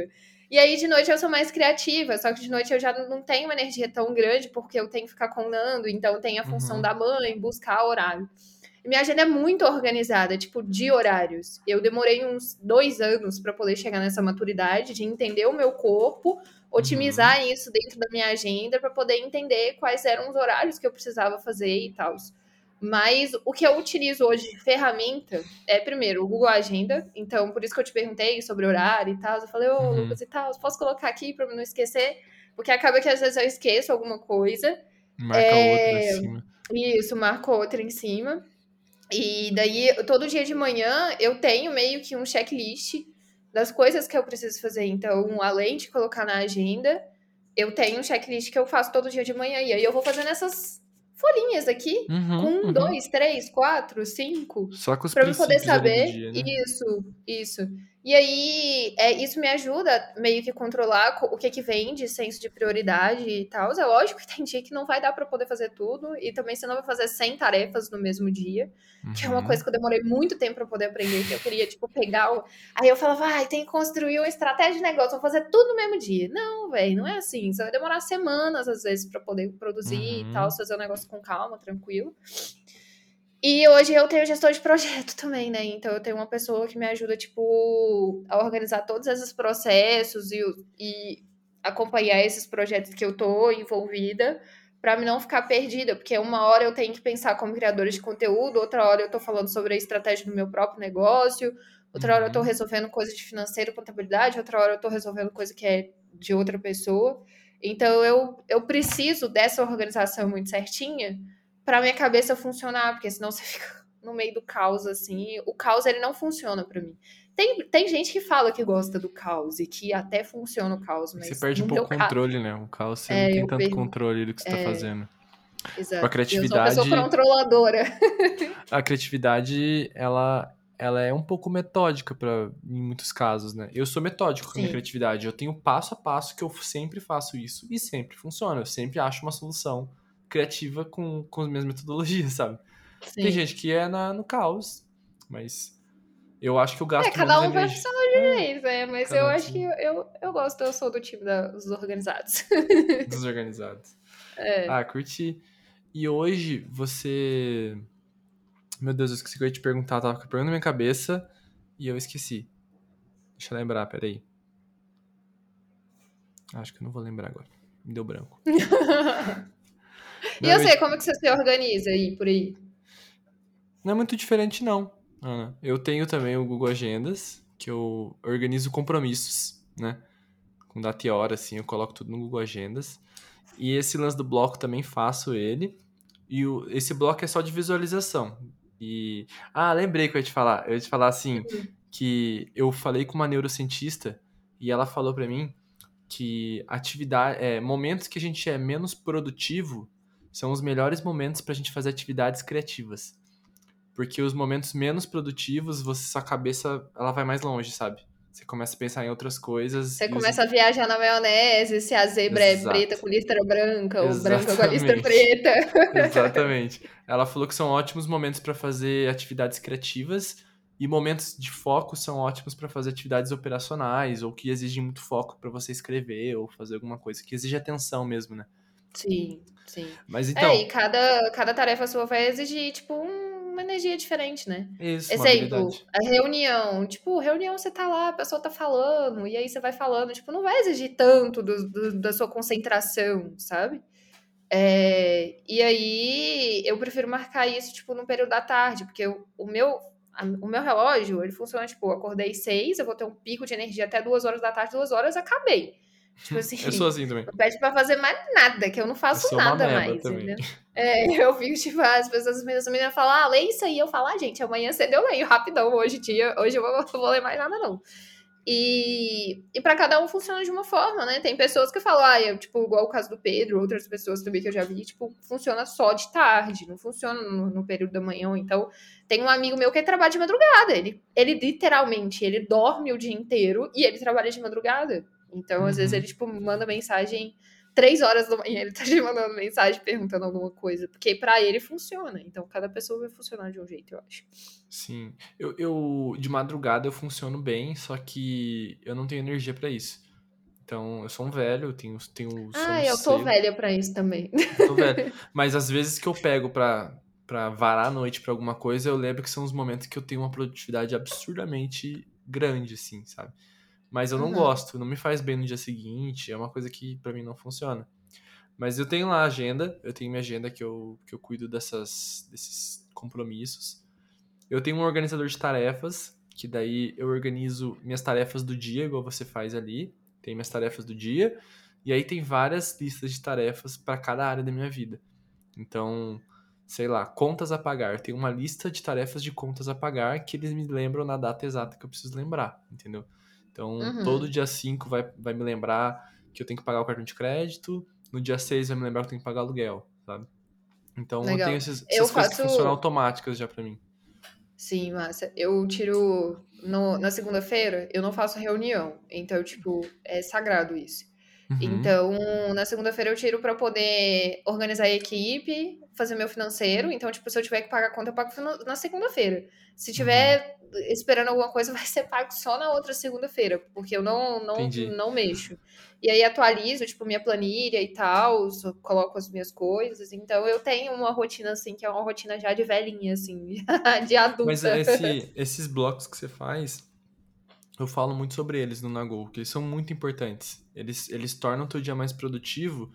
Speaker 2: E aí, de noite, eu sou mais criativa, só que de noite eu já não tenho uma energia tão grande, porque eu tenho que ficar conando, então tem a função
Speaker 1: Uhum.
Speaker 2: da mãe, buscar horário. E minha agenda é muito organizada, tipo, de horários. Eu demorei uns dois anos para poder chegar nessa maturidade de entender o meu corpo, otimizar isso dentro da minha agenda para poder entender quais eram os horários que eu precisava fazer e tal. Mas o que eu utilizo hoje de ferramenta é, primeiro, o Google Agenda. Então, por isso que eu te perguntei sobre horário e tal. Eu falei, ô,
Speaker 1: Uhum.
Speaker 2: Lucas e tal, posso colocar aqui para não esquecer? Porque acaba que às vezes eu esqueço alguma coisa.
Speaker 1: Marca
Speaker 2: É,
Speaker 1: outra em cima.
Speaker 2: Isso, marco outra em cima. E daí, todo dia de manhã, eu tenho meio que um checklist das coisas que eu preciso fazer. Então, além de colocar na agenda, eu tenho um checklist que eu faço todo dia de manhã. E aí eu vou fazendo essas folhinhas aqui,
Speaker 1: Uhum,
Speaker 2: com um,
Speaker 1: uhum.
Speaker 2: dois, três, quatro, cinco,
Speaker 1: Só com os
Speaker 2: Pra eu poder saber.
Speaker 1: né?
Speaker 2: Isso, isso. E aí, é, isso me ajuda meio que controlar co- o que que vem de senso de prioridade e tal. É lógico que tem dia que não vai dar pra poder fazer tudo. E também você não vai fazer 100 tarefas no mesmo dia. Que é uma
Speaker 1: Uhum.
Speaker 2: coisa que eu demorei muito tempo pra poder aprender. Que eu queria, tipo, pegar o... Aí eu falava, ai, tem que construir uma estratégia de negócio. Vou fazer tudo no mesmo dia. Não, velho, não é assim. Você vai demorar semanas, às vezes, pra poder produzir
Speaker 1: Uhum.
Speaker 2: e tal. Fazer o negócio com calma, tranquilo. E hoje eu tenho gestor de projeto também, né? Então eu tenho uma pessoa que me ajuda, tipo, a organizar todos esses processos e, e acompanhar esses projetos que eu tô envolvida para não ficar perdida, porque uma hora eu tenho que pensar como criadora de conteúdo, outra hora eu tô falando sobre a estratégia do meu próprio negócio, outra hora eu tô
Speaker 1: Uhum.
Speaker 2: resolvendo coisa de financeiro, contabilidade, outra hora eu tô resolvendo coisa que é de outra pessoa. Então eu, eu preciso dessa organização muito certinha para minha cabeça funcionar, porque senão você fica no meio do caos assim. O caos ele não funciona para mim. Tem, tem gente que fala que gosta do caos e que até funciona o caos, mas
Speaker 1: Você perde um pouco o controle, né? O caos você
Speaker 2: É,
Speaker 1: não tem tanto controle do que você tá
Speaker 2: É.
Speaker 1: fazendo.
Speaker 2: exato.
Speaker 1: A criatividade-
Speaker 2: Eu sou controladora.
Speaker 1: A criatividade, ela, ela é um pouco metódica para em muitos casos, né? Eu sou metódico com a minha
Speaker 2: Sim.
Speaker 1: criatividade. Eu tenho passo a passo que eu sempre faço isso e sempre funciona. Eu sempre acho uma solução criativa com, com as minhas metodologias, sabe? Tem
Speaker 2: Sim.
Speaker 1: gente que é na, no caos, mas eu acho que eu gasto
Speaker 2: É, cada um vai pro seu jeito, né? Mas
Speaker 1: Cada
Speaker 2: eu
Speaker 1: um
Speaker 2: acho
Speaker 1: sim.
Speaker 2: que eu, eu, eu gosto, eu sou do time da- dos organizados.
Speaker 1: desorganizados.
Speaker 2: É.
Speaker 1: Ah, curti. E hoje você. Meu Deus, eu esqueci que eu ia te perguntar, tava com a pergunta na minha cabeça e eu esqueci. Deixa eu lembrar, peraí. Acho que eu não vou lembrar agora. Me deu branco.
Speaker 2: e
Speaker 1: Não,
Speaker 2: eu sei, como que você se organiza aí, por aí?
Speaker 1: Não é muito diferente, não, Ana. Eu tenho também o Google Agendas, que eu organizo compromissos, né? Com data e hora, assim, eu coloco tudo no Google Agendas. E esse lance do bloco também faço ele. E o- esse bloco é só de visualização. E. Ah, lembrei que eu ia te falar. Eu ia te falar assim, que eu falei com uma neurocientista e ela falou para mim que atividade, é, momentos que a gente é menos produtivo são os melhores momentos pra gente fazer atividades criativas. Porque os momentos menos produtivos, você, sua cabeça ela vai mais longe, sabe? Você começa a pensar em outras coisas.
Speaker 2: Você começa os... a viajar na maionese, se a zebra Exato. é preta com listra branca, ou
Speaker 1: Exatamente.
Speaker 2: branca com a listra preta.
Speaker 1: Exatamente. Ela falou que são ótimos momentos para fazer atividades criativas e momentos de foco são ótimos para fazer atividades operacionais ou que exigem muito foco para você escrever ou fazer alguma coisa que exige atenção mesmo, né?
Speaker 2: Sim, sim.
Speaker 1: Mas então.
Speaker 2: É, e cada, cada tarefa sua vai exigir, tipo, um uma energia diferente, né?
Speaker 1: Isso,
Speaker 2: Exemplo, a reunião. Tipo, reunião você tá lá, a pessoa tá falando, e aí você vai falando. Tipo, não vai exigir tanto do, do, da sua concentração, sabe? É, e aí eu prefiro marcar isso, tipo, no período da tarde, porque eu, o meu. A, o meu relógio, ele funciona, tipo, eu acordei seis, eu vou ter um pico de energia até duas horas da tarde, duas horas, acabei. Tipo assim,
Speaker 1: eu sou assim também.
Speaker 2: Não pede pra fazer mais nada, que eu não faço eu nada mais, entendeu? É, eu fico, tipo, as pessoas, as meninas falam, ah, lê isso aí. Eu falo, ah, gente, amanhã cedo eu leio rapidão, hoje dia, hoje eu vou, vou ler mais nada, não. E, e para cada um funciona de uma forma, né? Tem pessoas que falam, ah, eu, tipo, igual o caso do Pedro, outras pessoas também que eu já vi, tipo, funciona só de tarde, não funciona no, no período da manhã. Então, tem um amigo meu que trabalha de madrugada. Ele, ele literalmente, ele dorme o dia inteiro e ele trabalha de madrugada. Então, uhum. às vezes, uhum. ele, tipo, manda mensagem três horas da manhã, ele tá te mandando mensagem perguntando alguma coisa. Porque para ele funciona. Então, cada pessoa vai funcionar de um jeito, eu acho.
Speaker 1: Sim. Eu, eu de madrugada eu funciono bem, só que eu não tenho energia para isso. Então, eu sou um velho, eu tenho, tenho
Speaker 2: Ah, eu tô cedo. velha para isso também.
Speaker 1: Eu tô velho. Mas às vezes que eu pego pra, pra varar a noite pra alguma coisa, eu lembro que são os momentos que eu tenho uma produtividade absurdamente grande, assim, sabe? Mas eu não uhum. gosto, não me faz bem no dia seguinte, é uma coisa que para mim não funciona. Mas eu tenho lá a agenda, eu tenho minha agenda que eu, que eu cuido dessas, desses compromissos. Eu tenho um organizador de tarefas, que daí eu organizo minhas tarefas do dia, igual você faz ali. Tem minhas tarefas do dia. E aí tem várias listas de tarefas para cada área da minha vida. Então, sei lá, contas a pagar. Tem uma lista de tarefas de contas a pagar que eles me lembram na data exata que eu preciso lembrar, entendeu? Então, uhum. todo dia 5 vai, vai me lembrar que eu tenho que pagar o cartão de crédito, no dia 6 vai me lembrar que eu tenho que pagar aluguel, sabe? Então, Legal. eu tenho esses, essas eu coisas faço... que funcionam automáticas já para mim.
Speaker 2: Sim, massa. Eu tiro. No, na segunda-feira, eu não faço reunião. Então, tipo, é sagrado isso. Uhum. Então, na segunda-feira eu tiro para poder organizar a equipe, fazer meu financeiro. Então, tipo, se eu tiver que pagar a conta, eu pago na segunda-feira. Se tiver uhum. esperando alguma coisa, vai ser pago só na outra segunda-feira, porque eu não, não, não mexo. E aí atualizo, tipo, minha planilha e tal, coloco as minhas coisas. Então eu tenho uma rotina, assim, que é uma rotina já de velhinha, assim, de adulta.
Speaker 1: Mas esse, esses blocos que você faz, eu falo muito sobre eles no Nagol, que eles são muito importantes. Eles, eles tornam o teu dia mais produtivo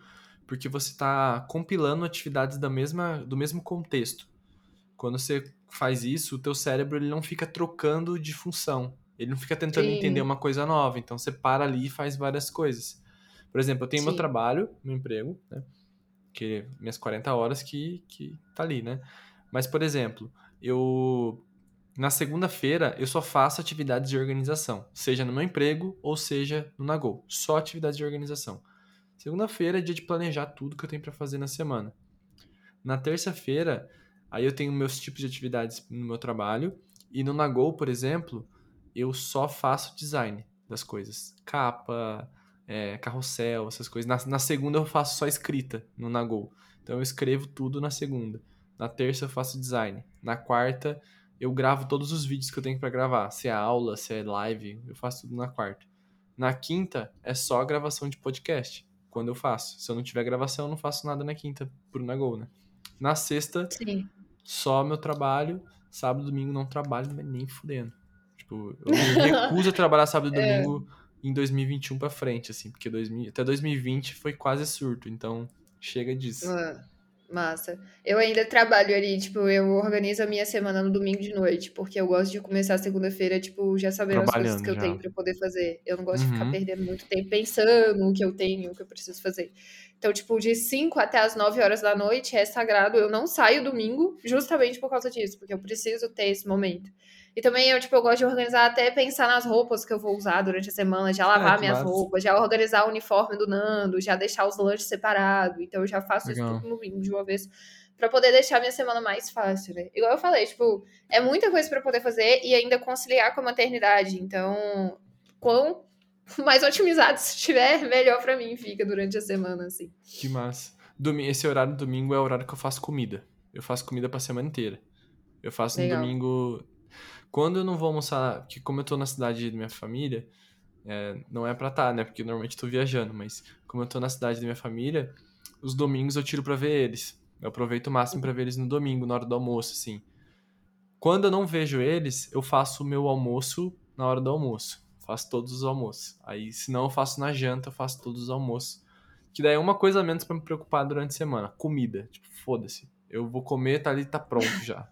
Speaker 1: porque você está compilando atividades da mesma, do mesmo contexto. Quando você faz isso, o teu cérebro ele não fica trocando de função. Ele não fica tentando Sim. entender uma coisa nova. Então você para ali e faz várias coisas. Por exemplo, eu tenho Sim. meu trabalho, meu emprego, né? Que minhas 40 horas que, que tá ali, né? Mas, por exemplo, eu na segunda-feira, eu só faço atividades de organização, seja no meu emprego ou seja no Nagol. Só atividades de organização. Segunda-feira é dia de planejar tudo que eu tenho para fazer na semana. Na terça-feira, aí eu tenho meus tipos de atividades no meu trabalho. E no Nagol, por exemplo, eu só faço design das coisas. Capa, é, carrossel, essas coisas. Na, na, segunda eu faço só escrita no Nagol. Então eu escrevo tudo na segunda. Na terça eu faço design. Na quarta eu gravo todos os vídeos que eu tenho para gravar. Se é aula, se é live, eu faço tudo na quarta. Na quinta é só gravação de podcast, quando eu faço. Se eu não tiver gravação, eu não faço nada na quinta pro Nagol, né? Na sexta,
Speaker 2: Sim.
Speaker 1: só meu trabalho. Sábado e domingo não trabalho, nem fudendo. Tipo, eu recuso a trabalhar sábado e é. domingo é. em 2021 pra frente, assim, porque 2000, até 2020 foi quase surto, então chega disso.
Speaker 2: Uh. Massa. Eu ainda trabalho ali, tipo, eu organizo a minha semana no domingo de noite, porque eu gosto de começar a segunda-feira, tipo, já sabendo as coisas que eu
Speaker 1: já.
Speaker 2: tenho pra poder fazer. Eu não gosto de ficar
Speaker 1: Uhum.
Speaker 2: perdendo muito tempo pensando o que eu tenho, o que eu preciso fazer. Então, tipo, de 5 até as 9 horas da noite é sagrado. Eu não saio domingo justamente por causa disso, porque eu preciso ter esse momento. E também eu, tipo, eu gosto de organizar até pensar nas roupas que eu vou usar durante a semana, já lavar
Speaker 1: que
Speaker 2: minhas
Speaker 1: massa.
Speaker 2: roupas, já organizar o uniforme do Nando, já deixar os lanches separados. Então eu já faço isso
Speaker 1: Legal.
Speaker 2: tudo no domingo de uma vez pra poder deixar minha semana mais fácil, né? Igual eu falei, tipo, é muita coisa pra poder fazer e ainda conciliar com a maternidade. Então, quão mais otimizado estiver, melhor pra mim fica durante a semana, assim.
Speaker 1: Que massa. Esse horário do domingo é o horário que eu faço comida. Eu faço comida pra semana inteira. Eu faço
Speaker 2: Legal.
Speaker 1: no domingo. Quando eu não vou almoçar, porque como eu tô na cidade da minha família, é, não é pra tá, né? Porque normalmente eu tô viajando, mas como eu tô na cidade da minha família, os domingos eu tiro pra ver eles. Eu aproveito o máximo pra ver eles no domingo, na hora do almoço, assim. Quando eu não vejo eles, eu faço o meu almoço na hora do almoço. Faço todos os almoços. Aí, se não, eu faço na janta, eu faço todos os almoços. Que daí é uma coisa a menos pra me preocupar durante a semana. Comida. Tipo, foda-se. Eu vou comer, tá ali, tá pronto já.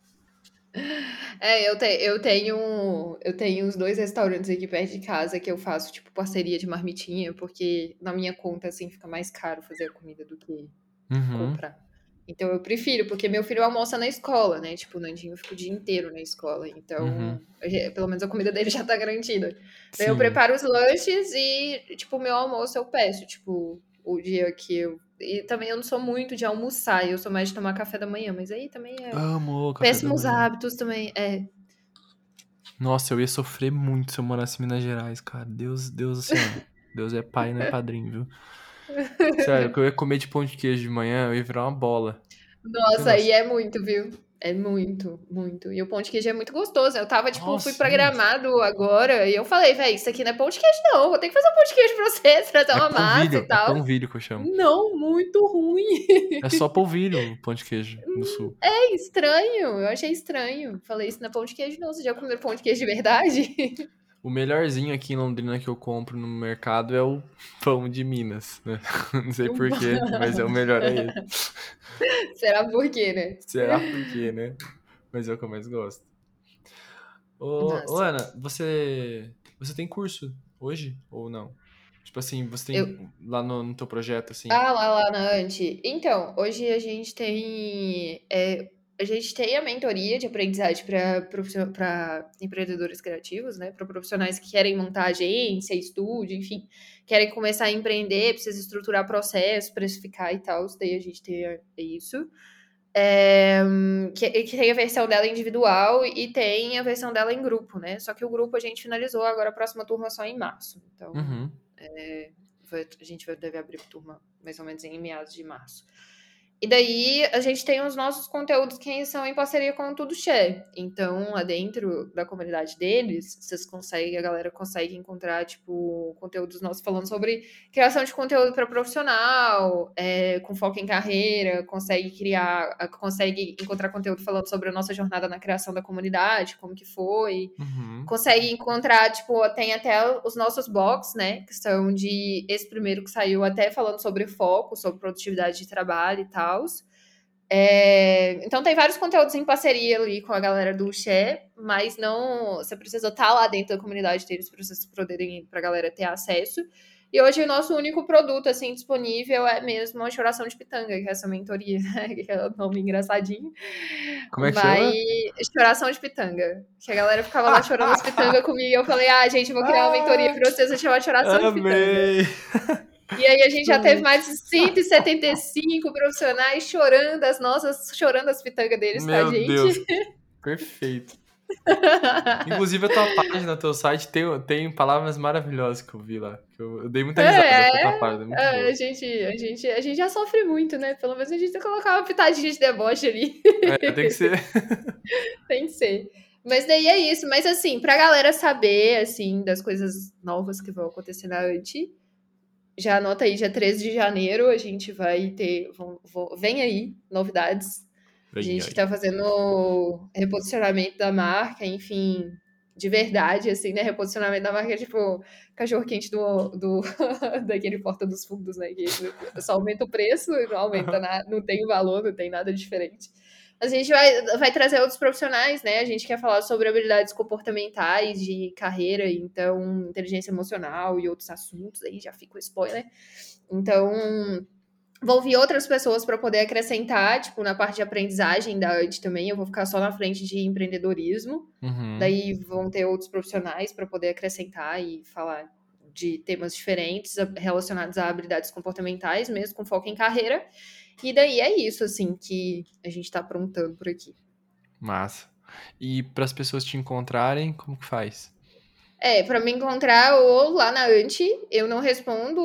Speaker 2: É, eu, te, eu tenho eu tenho uns dois restaurantes aqui perto de casa que eu faço, tipo, parceria de marmitinha, porque na minha conta, assim, fica mais caro fazer a comida do que
Speaker 1: Uhum.
Speaker 2: comprar. Então eu prefiro, porque meu filho almoça na escola, né? Tipo, o Nandinho fica o dia inteiro na escola. Então,
Speaker 1: Uhum.
Speaker 2: eu pelo menos a comida dele já tá garantida. Eu
Speaker 1: Sim.
Speaker 2: preparo os lanches e, tipo, o meu almoço eu peço, tipo, o dia que eu. E também eu não sou muito de almoçar, eu sou mais de tomar café da manhã, mas aí também é.
Speaker 1: Amo café
Speaker 2: Péssimos hábitos também. É.
Speaker 1: Nossa, eu ia sofrer muito se eu morasse em Minas Gerais, cara. Deus, Deus, assim. Deus é pai, não é padrinho, viu? Sério, que eu ia comer de pão de queijo de manhã, eu ia virar uma bola.
Speaker 2: Nossa. aí é muito, viu? É muito, muito. E o pão de queijo é muito gostoso. Eu tava, tipo,
Speaker 1: Nossa,
Speaker 2: fui pra
Speaker 1: sim.
Speaker 2: Gramado agora e eu falei, véi, isso aqui não é pão de queijo, não. Vou ter que fazer um pão de queijo pra você, trazer uma
Speaker 1: é
Speaker 2: massa
Speaker 1: polvilho,
Speaker 2: e tal.
Speaker 1: é polvilho que eu chamo.
Speaker 2: Não, muito ruim.
Speaker 1: É só polvilho o pão de queijo no sul.
Speaker 2: É estranho. Eu achei estranho. Falei, isso não é pão de queijo, não. Você já comeu pão de queijo de verdade?
Speaker 1: O melhorzinho aqui em Londrina que eu compro no mercado é o pão de Minas, né? Não sei porquê, mas é o melhor é ele.
Speaker 2: Será por quê, né?
Speaker 1: Será por quê, né? Mas é o que eu mais gosto. Ô, ô Ana, você, você tem curso hoje ou não? Tipo assim, você tem lá no, no teu projeto, assim?
Speaker 2: Ah, lá, lá na Ante. Então, hoje a gente tem. é, a gente tem a mentoria de aprendizagem para empreendedores criativos, né? Para profissionais que querem montar agência, estúdio, enfim, querem começar a empreender, precisa estruturar processo, precificar e tal. Daí a gente tem é isso. É, que, que tem a versão dela individual e tem a versão dela em grupo, né? Só que o grupo a gente finalizou, agora a próxima turma só em março. Então,
Speaker 1: Uhum.
Speaker 2: vai- a gente vai, deve abrir turma mais ou menos em meados de março. E daí a gente tem os nossos conteúdos que são em parceria com o Tudo Share. Então, lá dentro da comunidade deles, vocês conseguem, a galera consegue encontrar, tipo, conteúdos nossos falando sobre criação de conteúdo para profissional, é, com foco em carreira, consegue criar, consegue encontrar conteúdo falando sobre a nossa jornada na criação da comunidade, como que foi
Speaker 1: Uhum.
Speaker 2: consegue encontrar, tipo, tem até os nossos box, né? Que são de esse primeiro que saiu até falando sobre foco, sobre produtividade de trabalho e tal. Então tem vários conteúdos em parceria ali com a galera do Xé, mas não. Você precisa estar lá dentro da comunidade deles para vocês poderem, pra galera ter acesso. E hoje o nosso único produto assim disponível é mesmo a choração de pitanga, que é essa mentoria, né? que é o nome engraçadinho.
Speaker 1: Como é que
Speaker 2: Mas
Speaker 1: chama?
Speaker 2: choração de pitanga. Que a galera ficava lá chorando as pitangas comigo. E eu falei, ah, gente, eu vou criar uma mentoria pra vocês, vai chamar choração de pitanga. E aí a gente já teve mais de 175 profissionais chorando as nossas, chorando as pitangas deles, tá,
Speaker 1: Meu
Speaker 2: gente?
Speaker 1: Deus. Perfeito. Inclusive, a tua página, teu site tem, tem palavras maravilhosas que eu vi lá. que Eu, eu dei muita risada
Speaker 2: É,
Speaker 1: com a tua página. Muito
Speaker 2: Ah,
Speaker 1: boa.
Speaker 2: a, gente, a, gente, a gente já sofre muito, né? Pelo menos a gente tem que colocar uma pitadinha de deboche ali.
Speaker 1: É, tem que ser.
Speaker 2: Tem que ser. Mas daí é isso. Mas assim, pra galera saber, assim, das coisas novas que vão acontecer na ANTI, já anota aí, dia 13 de janeiro, a gente vai ter. vão- vão- vem aí, novidades. A
Speaker 1: Vem
Speaker 2: gente
Speaker 1: aí.
Speaker 2: tá fazendo reposicionamento da marca, enfim, de verdade, assim, né? Reposicionamento da marca é tipo cachorro-quente do, do daquele Porta dos Fundos, né? Que só aumenta o preço, não aumenta nada, não tem valor, não tem nada diferente. A gente vai, vai trazer outros profissionais, né? A gente quer falar sobre habilidades comportamentais de carreira, então, inteligência emocional e outros assuntos, aí já fica o spoiler. Então, vou ouvir outras pessoas para poder acrescentar, tipo, na parte de aprendizagem da AD também, eu vou ficar só na frente de empreendedorismo. Uhum. Daí vão ter outros profissionais para poder acrescentar e falar de temas diferentes relacionados a habilidades comportamentais, mesmo com foco em carreira. E daí é isso, assim, que a gente tá aprontando por aqui.
Speaker 1: Massa. E para as pessoas te encontrarem, como que faz?
Speaker 2: É, para me encontrar ou lá na Anti, eu não respondo.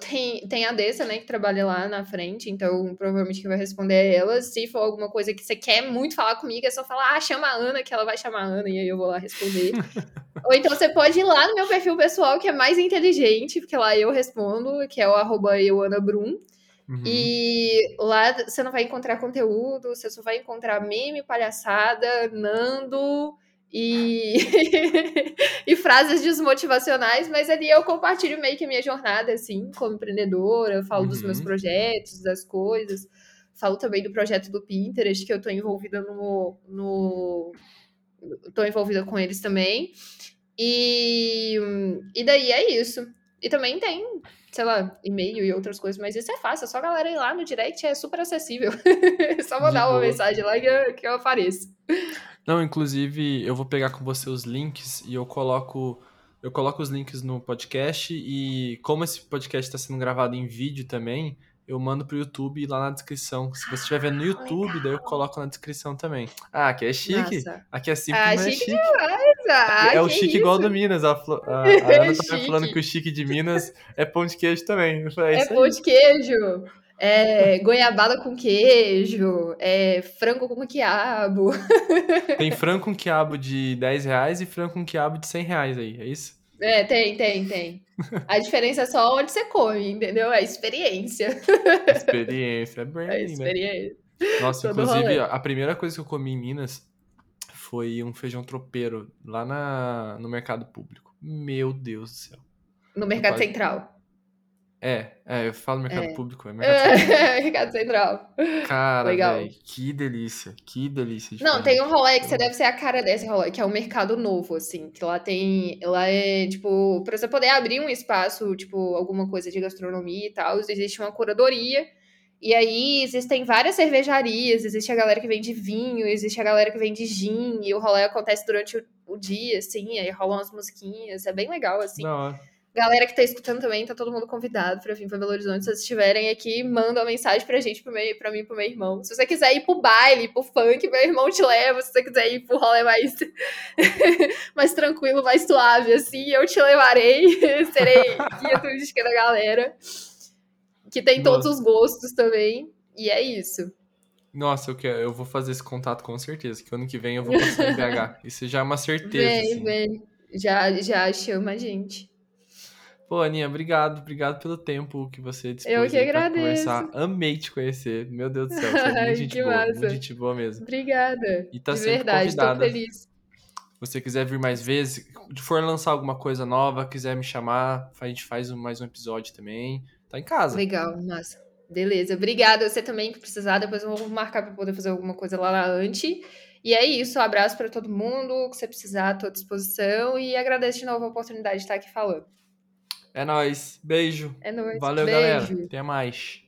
Speaker 2: Tem, tem a Dessa, né, que trabalha lá na frente, então provavelmente quem vai responder é ela. Se for alguma coisa que você quer muito falar comigo, é só falar, ah, chama a Ana, que ela vai chamar a Ana, e aí eu vou lá responder. ou então você pode ir lá no meu perfil pessoal, que é mais inteligente, porque lá eu respondo, que é o arroba euanabrum. Uhum. E lá você não vai encontrar conteúdo, você só vai encontrar meme, palhaçada, Nando e, e frases desmotivacionais, mas ali eu compartilho meio que a minha jornada, assim, como empreendedora, falo uhum. dos meus uhum. projetos, das coisas, falo também do projeto do Pinterest, que eu tô envolvida no. no tô envolvida com eles também. E, e daí é isso. E também tem sei lá, e-mail e outras coisas, mas isso é fácil, é só a galera ir lá no direct, é super acessível. é só mandar uma mensagem lá que eu, que eu apareço.
Speaker 1: Não, inclusive, eu vou pegar com você os links e eu coloco eu coloco os links no podcast e como esse podcast está sendo gravado em vídeo também, eu mando pro YouTube lá na descrição. Se você estiver vendo no YouTube, Legal. daí eu coloco na descrição também. Ah, aqui é chique. Nossa. Aqui é simples, ah, mas é chique. Demais, ah, é o chique isso? igual do Minas. A, a, a Ana tá falando que o chique de Minas é pão de queijo também.
Speaker 2: Falei, é, é pão de queijo. É goiabada com queijo, é frango com quiabo.
Speaker 1: Tem frango com quiabo de 10 reais e frango com quiabo de 100 reais aí, é isso?
Speaker 2: É, tem, tem, tem. A diferença é só onde você come, entendeu? É experiência.
Speaker 1: Experiência, é branding, é experiência. Né? Nossa, Todo inclusive, a primeira coisa que eu comi em Minas foi um feijão tropeiro lá na, no mercado público. Meu Deus do céu.
Speaker 2: No mercado central.
Speaker 1: É, é, eu falo mercado é. público, é mercado
Speaker 2: central. mercado central.
Speaker 1: Cara, Legal. que delícia, que delícia.
Speaker 2: De Não, tem um rolê que você deve ser a cara desse rolê, que é o mercado novo, assim, que lá tem, lá é, tipo, pra você poder abrir um espaço, tipo, alguma coisa de gastronomia e tal, existe uma curadoria, e aí existem várias cervejarias, existe a galera que vende vinho, existe a galera que vende gin, e o rolê acontece durante o, o dia, assim, aí rolam as musiquinhas, é bem legal, assim.
Speaker 1: Não,
Speaker 2: Galera que tá escutando também, tá todo mundo convidado pra vir pra Belo Horizonte. Se vocês estiverem aqui, manda uma mensagem pra gente, pro meu, pra mim e pro meu irmão. Se você quiser ir pro baile, pro funk, meu irmão te leva. Se você quiser ir pro rolê mais, mais tranquilo, mais suave, assim, eu te levarei. Serei guia turística da galera. Que tem Nossa. todos os gostos também. E é isso.
Speaker 1: Nossa, eu, quero, eu vou fazer esse contato com certeza, que ano que vem eu vou passar em BH. Isso já é uma certeza. Vem, assim.
Speaker 2: vem. Já, já chama a gente.
Speaker 1: Pô, Aninha, obrigado, obrigado pelo tempo que você dispôs
Speaker 2: Eu que agradeço.
Speaker 1: conversar. Amei te conhecer. Meu Deus do céu, você é muito gente boa, massa. muito gente boa mesmo.
Speaker 2: Obrigada. E tá De verdade, convidada. tô feliz. Se
Speaker 1: você quiser vir mais vezes, se for lançar alguma coisa nova, quiser me chamar, a gente faz mais um episódio também. Tá em casa.
Speaker 2: Legal, massa. Beleza, obrigada. Você também que precisar, depois eu vou marcar para poder fazer alguma coisa lá na Anti. E é isso, um abraço para todo mundo. O que você precisar, à tua disposição. E agradeço de novo a oportunidade de estar aqui falando.
Speaker 1: É nóis. Beijo.
Speaker 2: É nóis.
Speaker 1: Valeu,
Speaker 2: Beijo.
Speaker 1: galera. Até mais.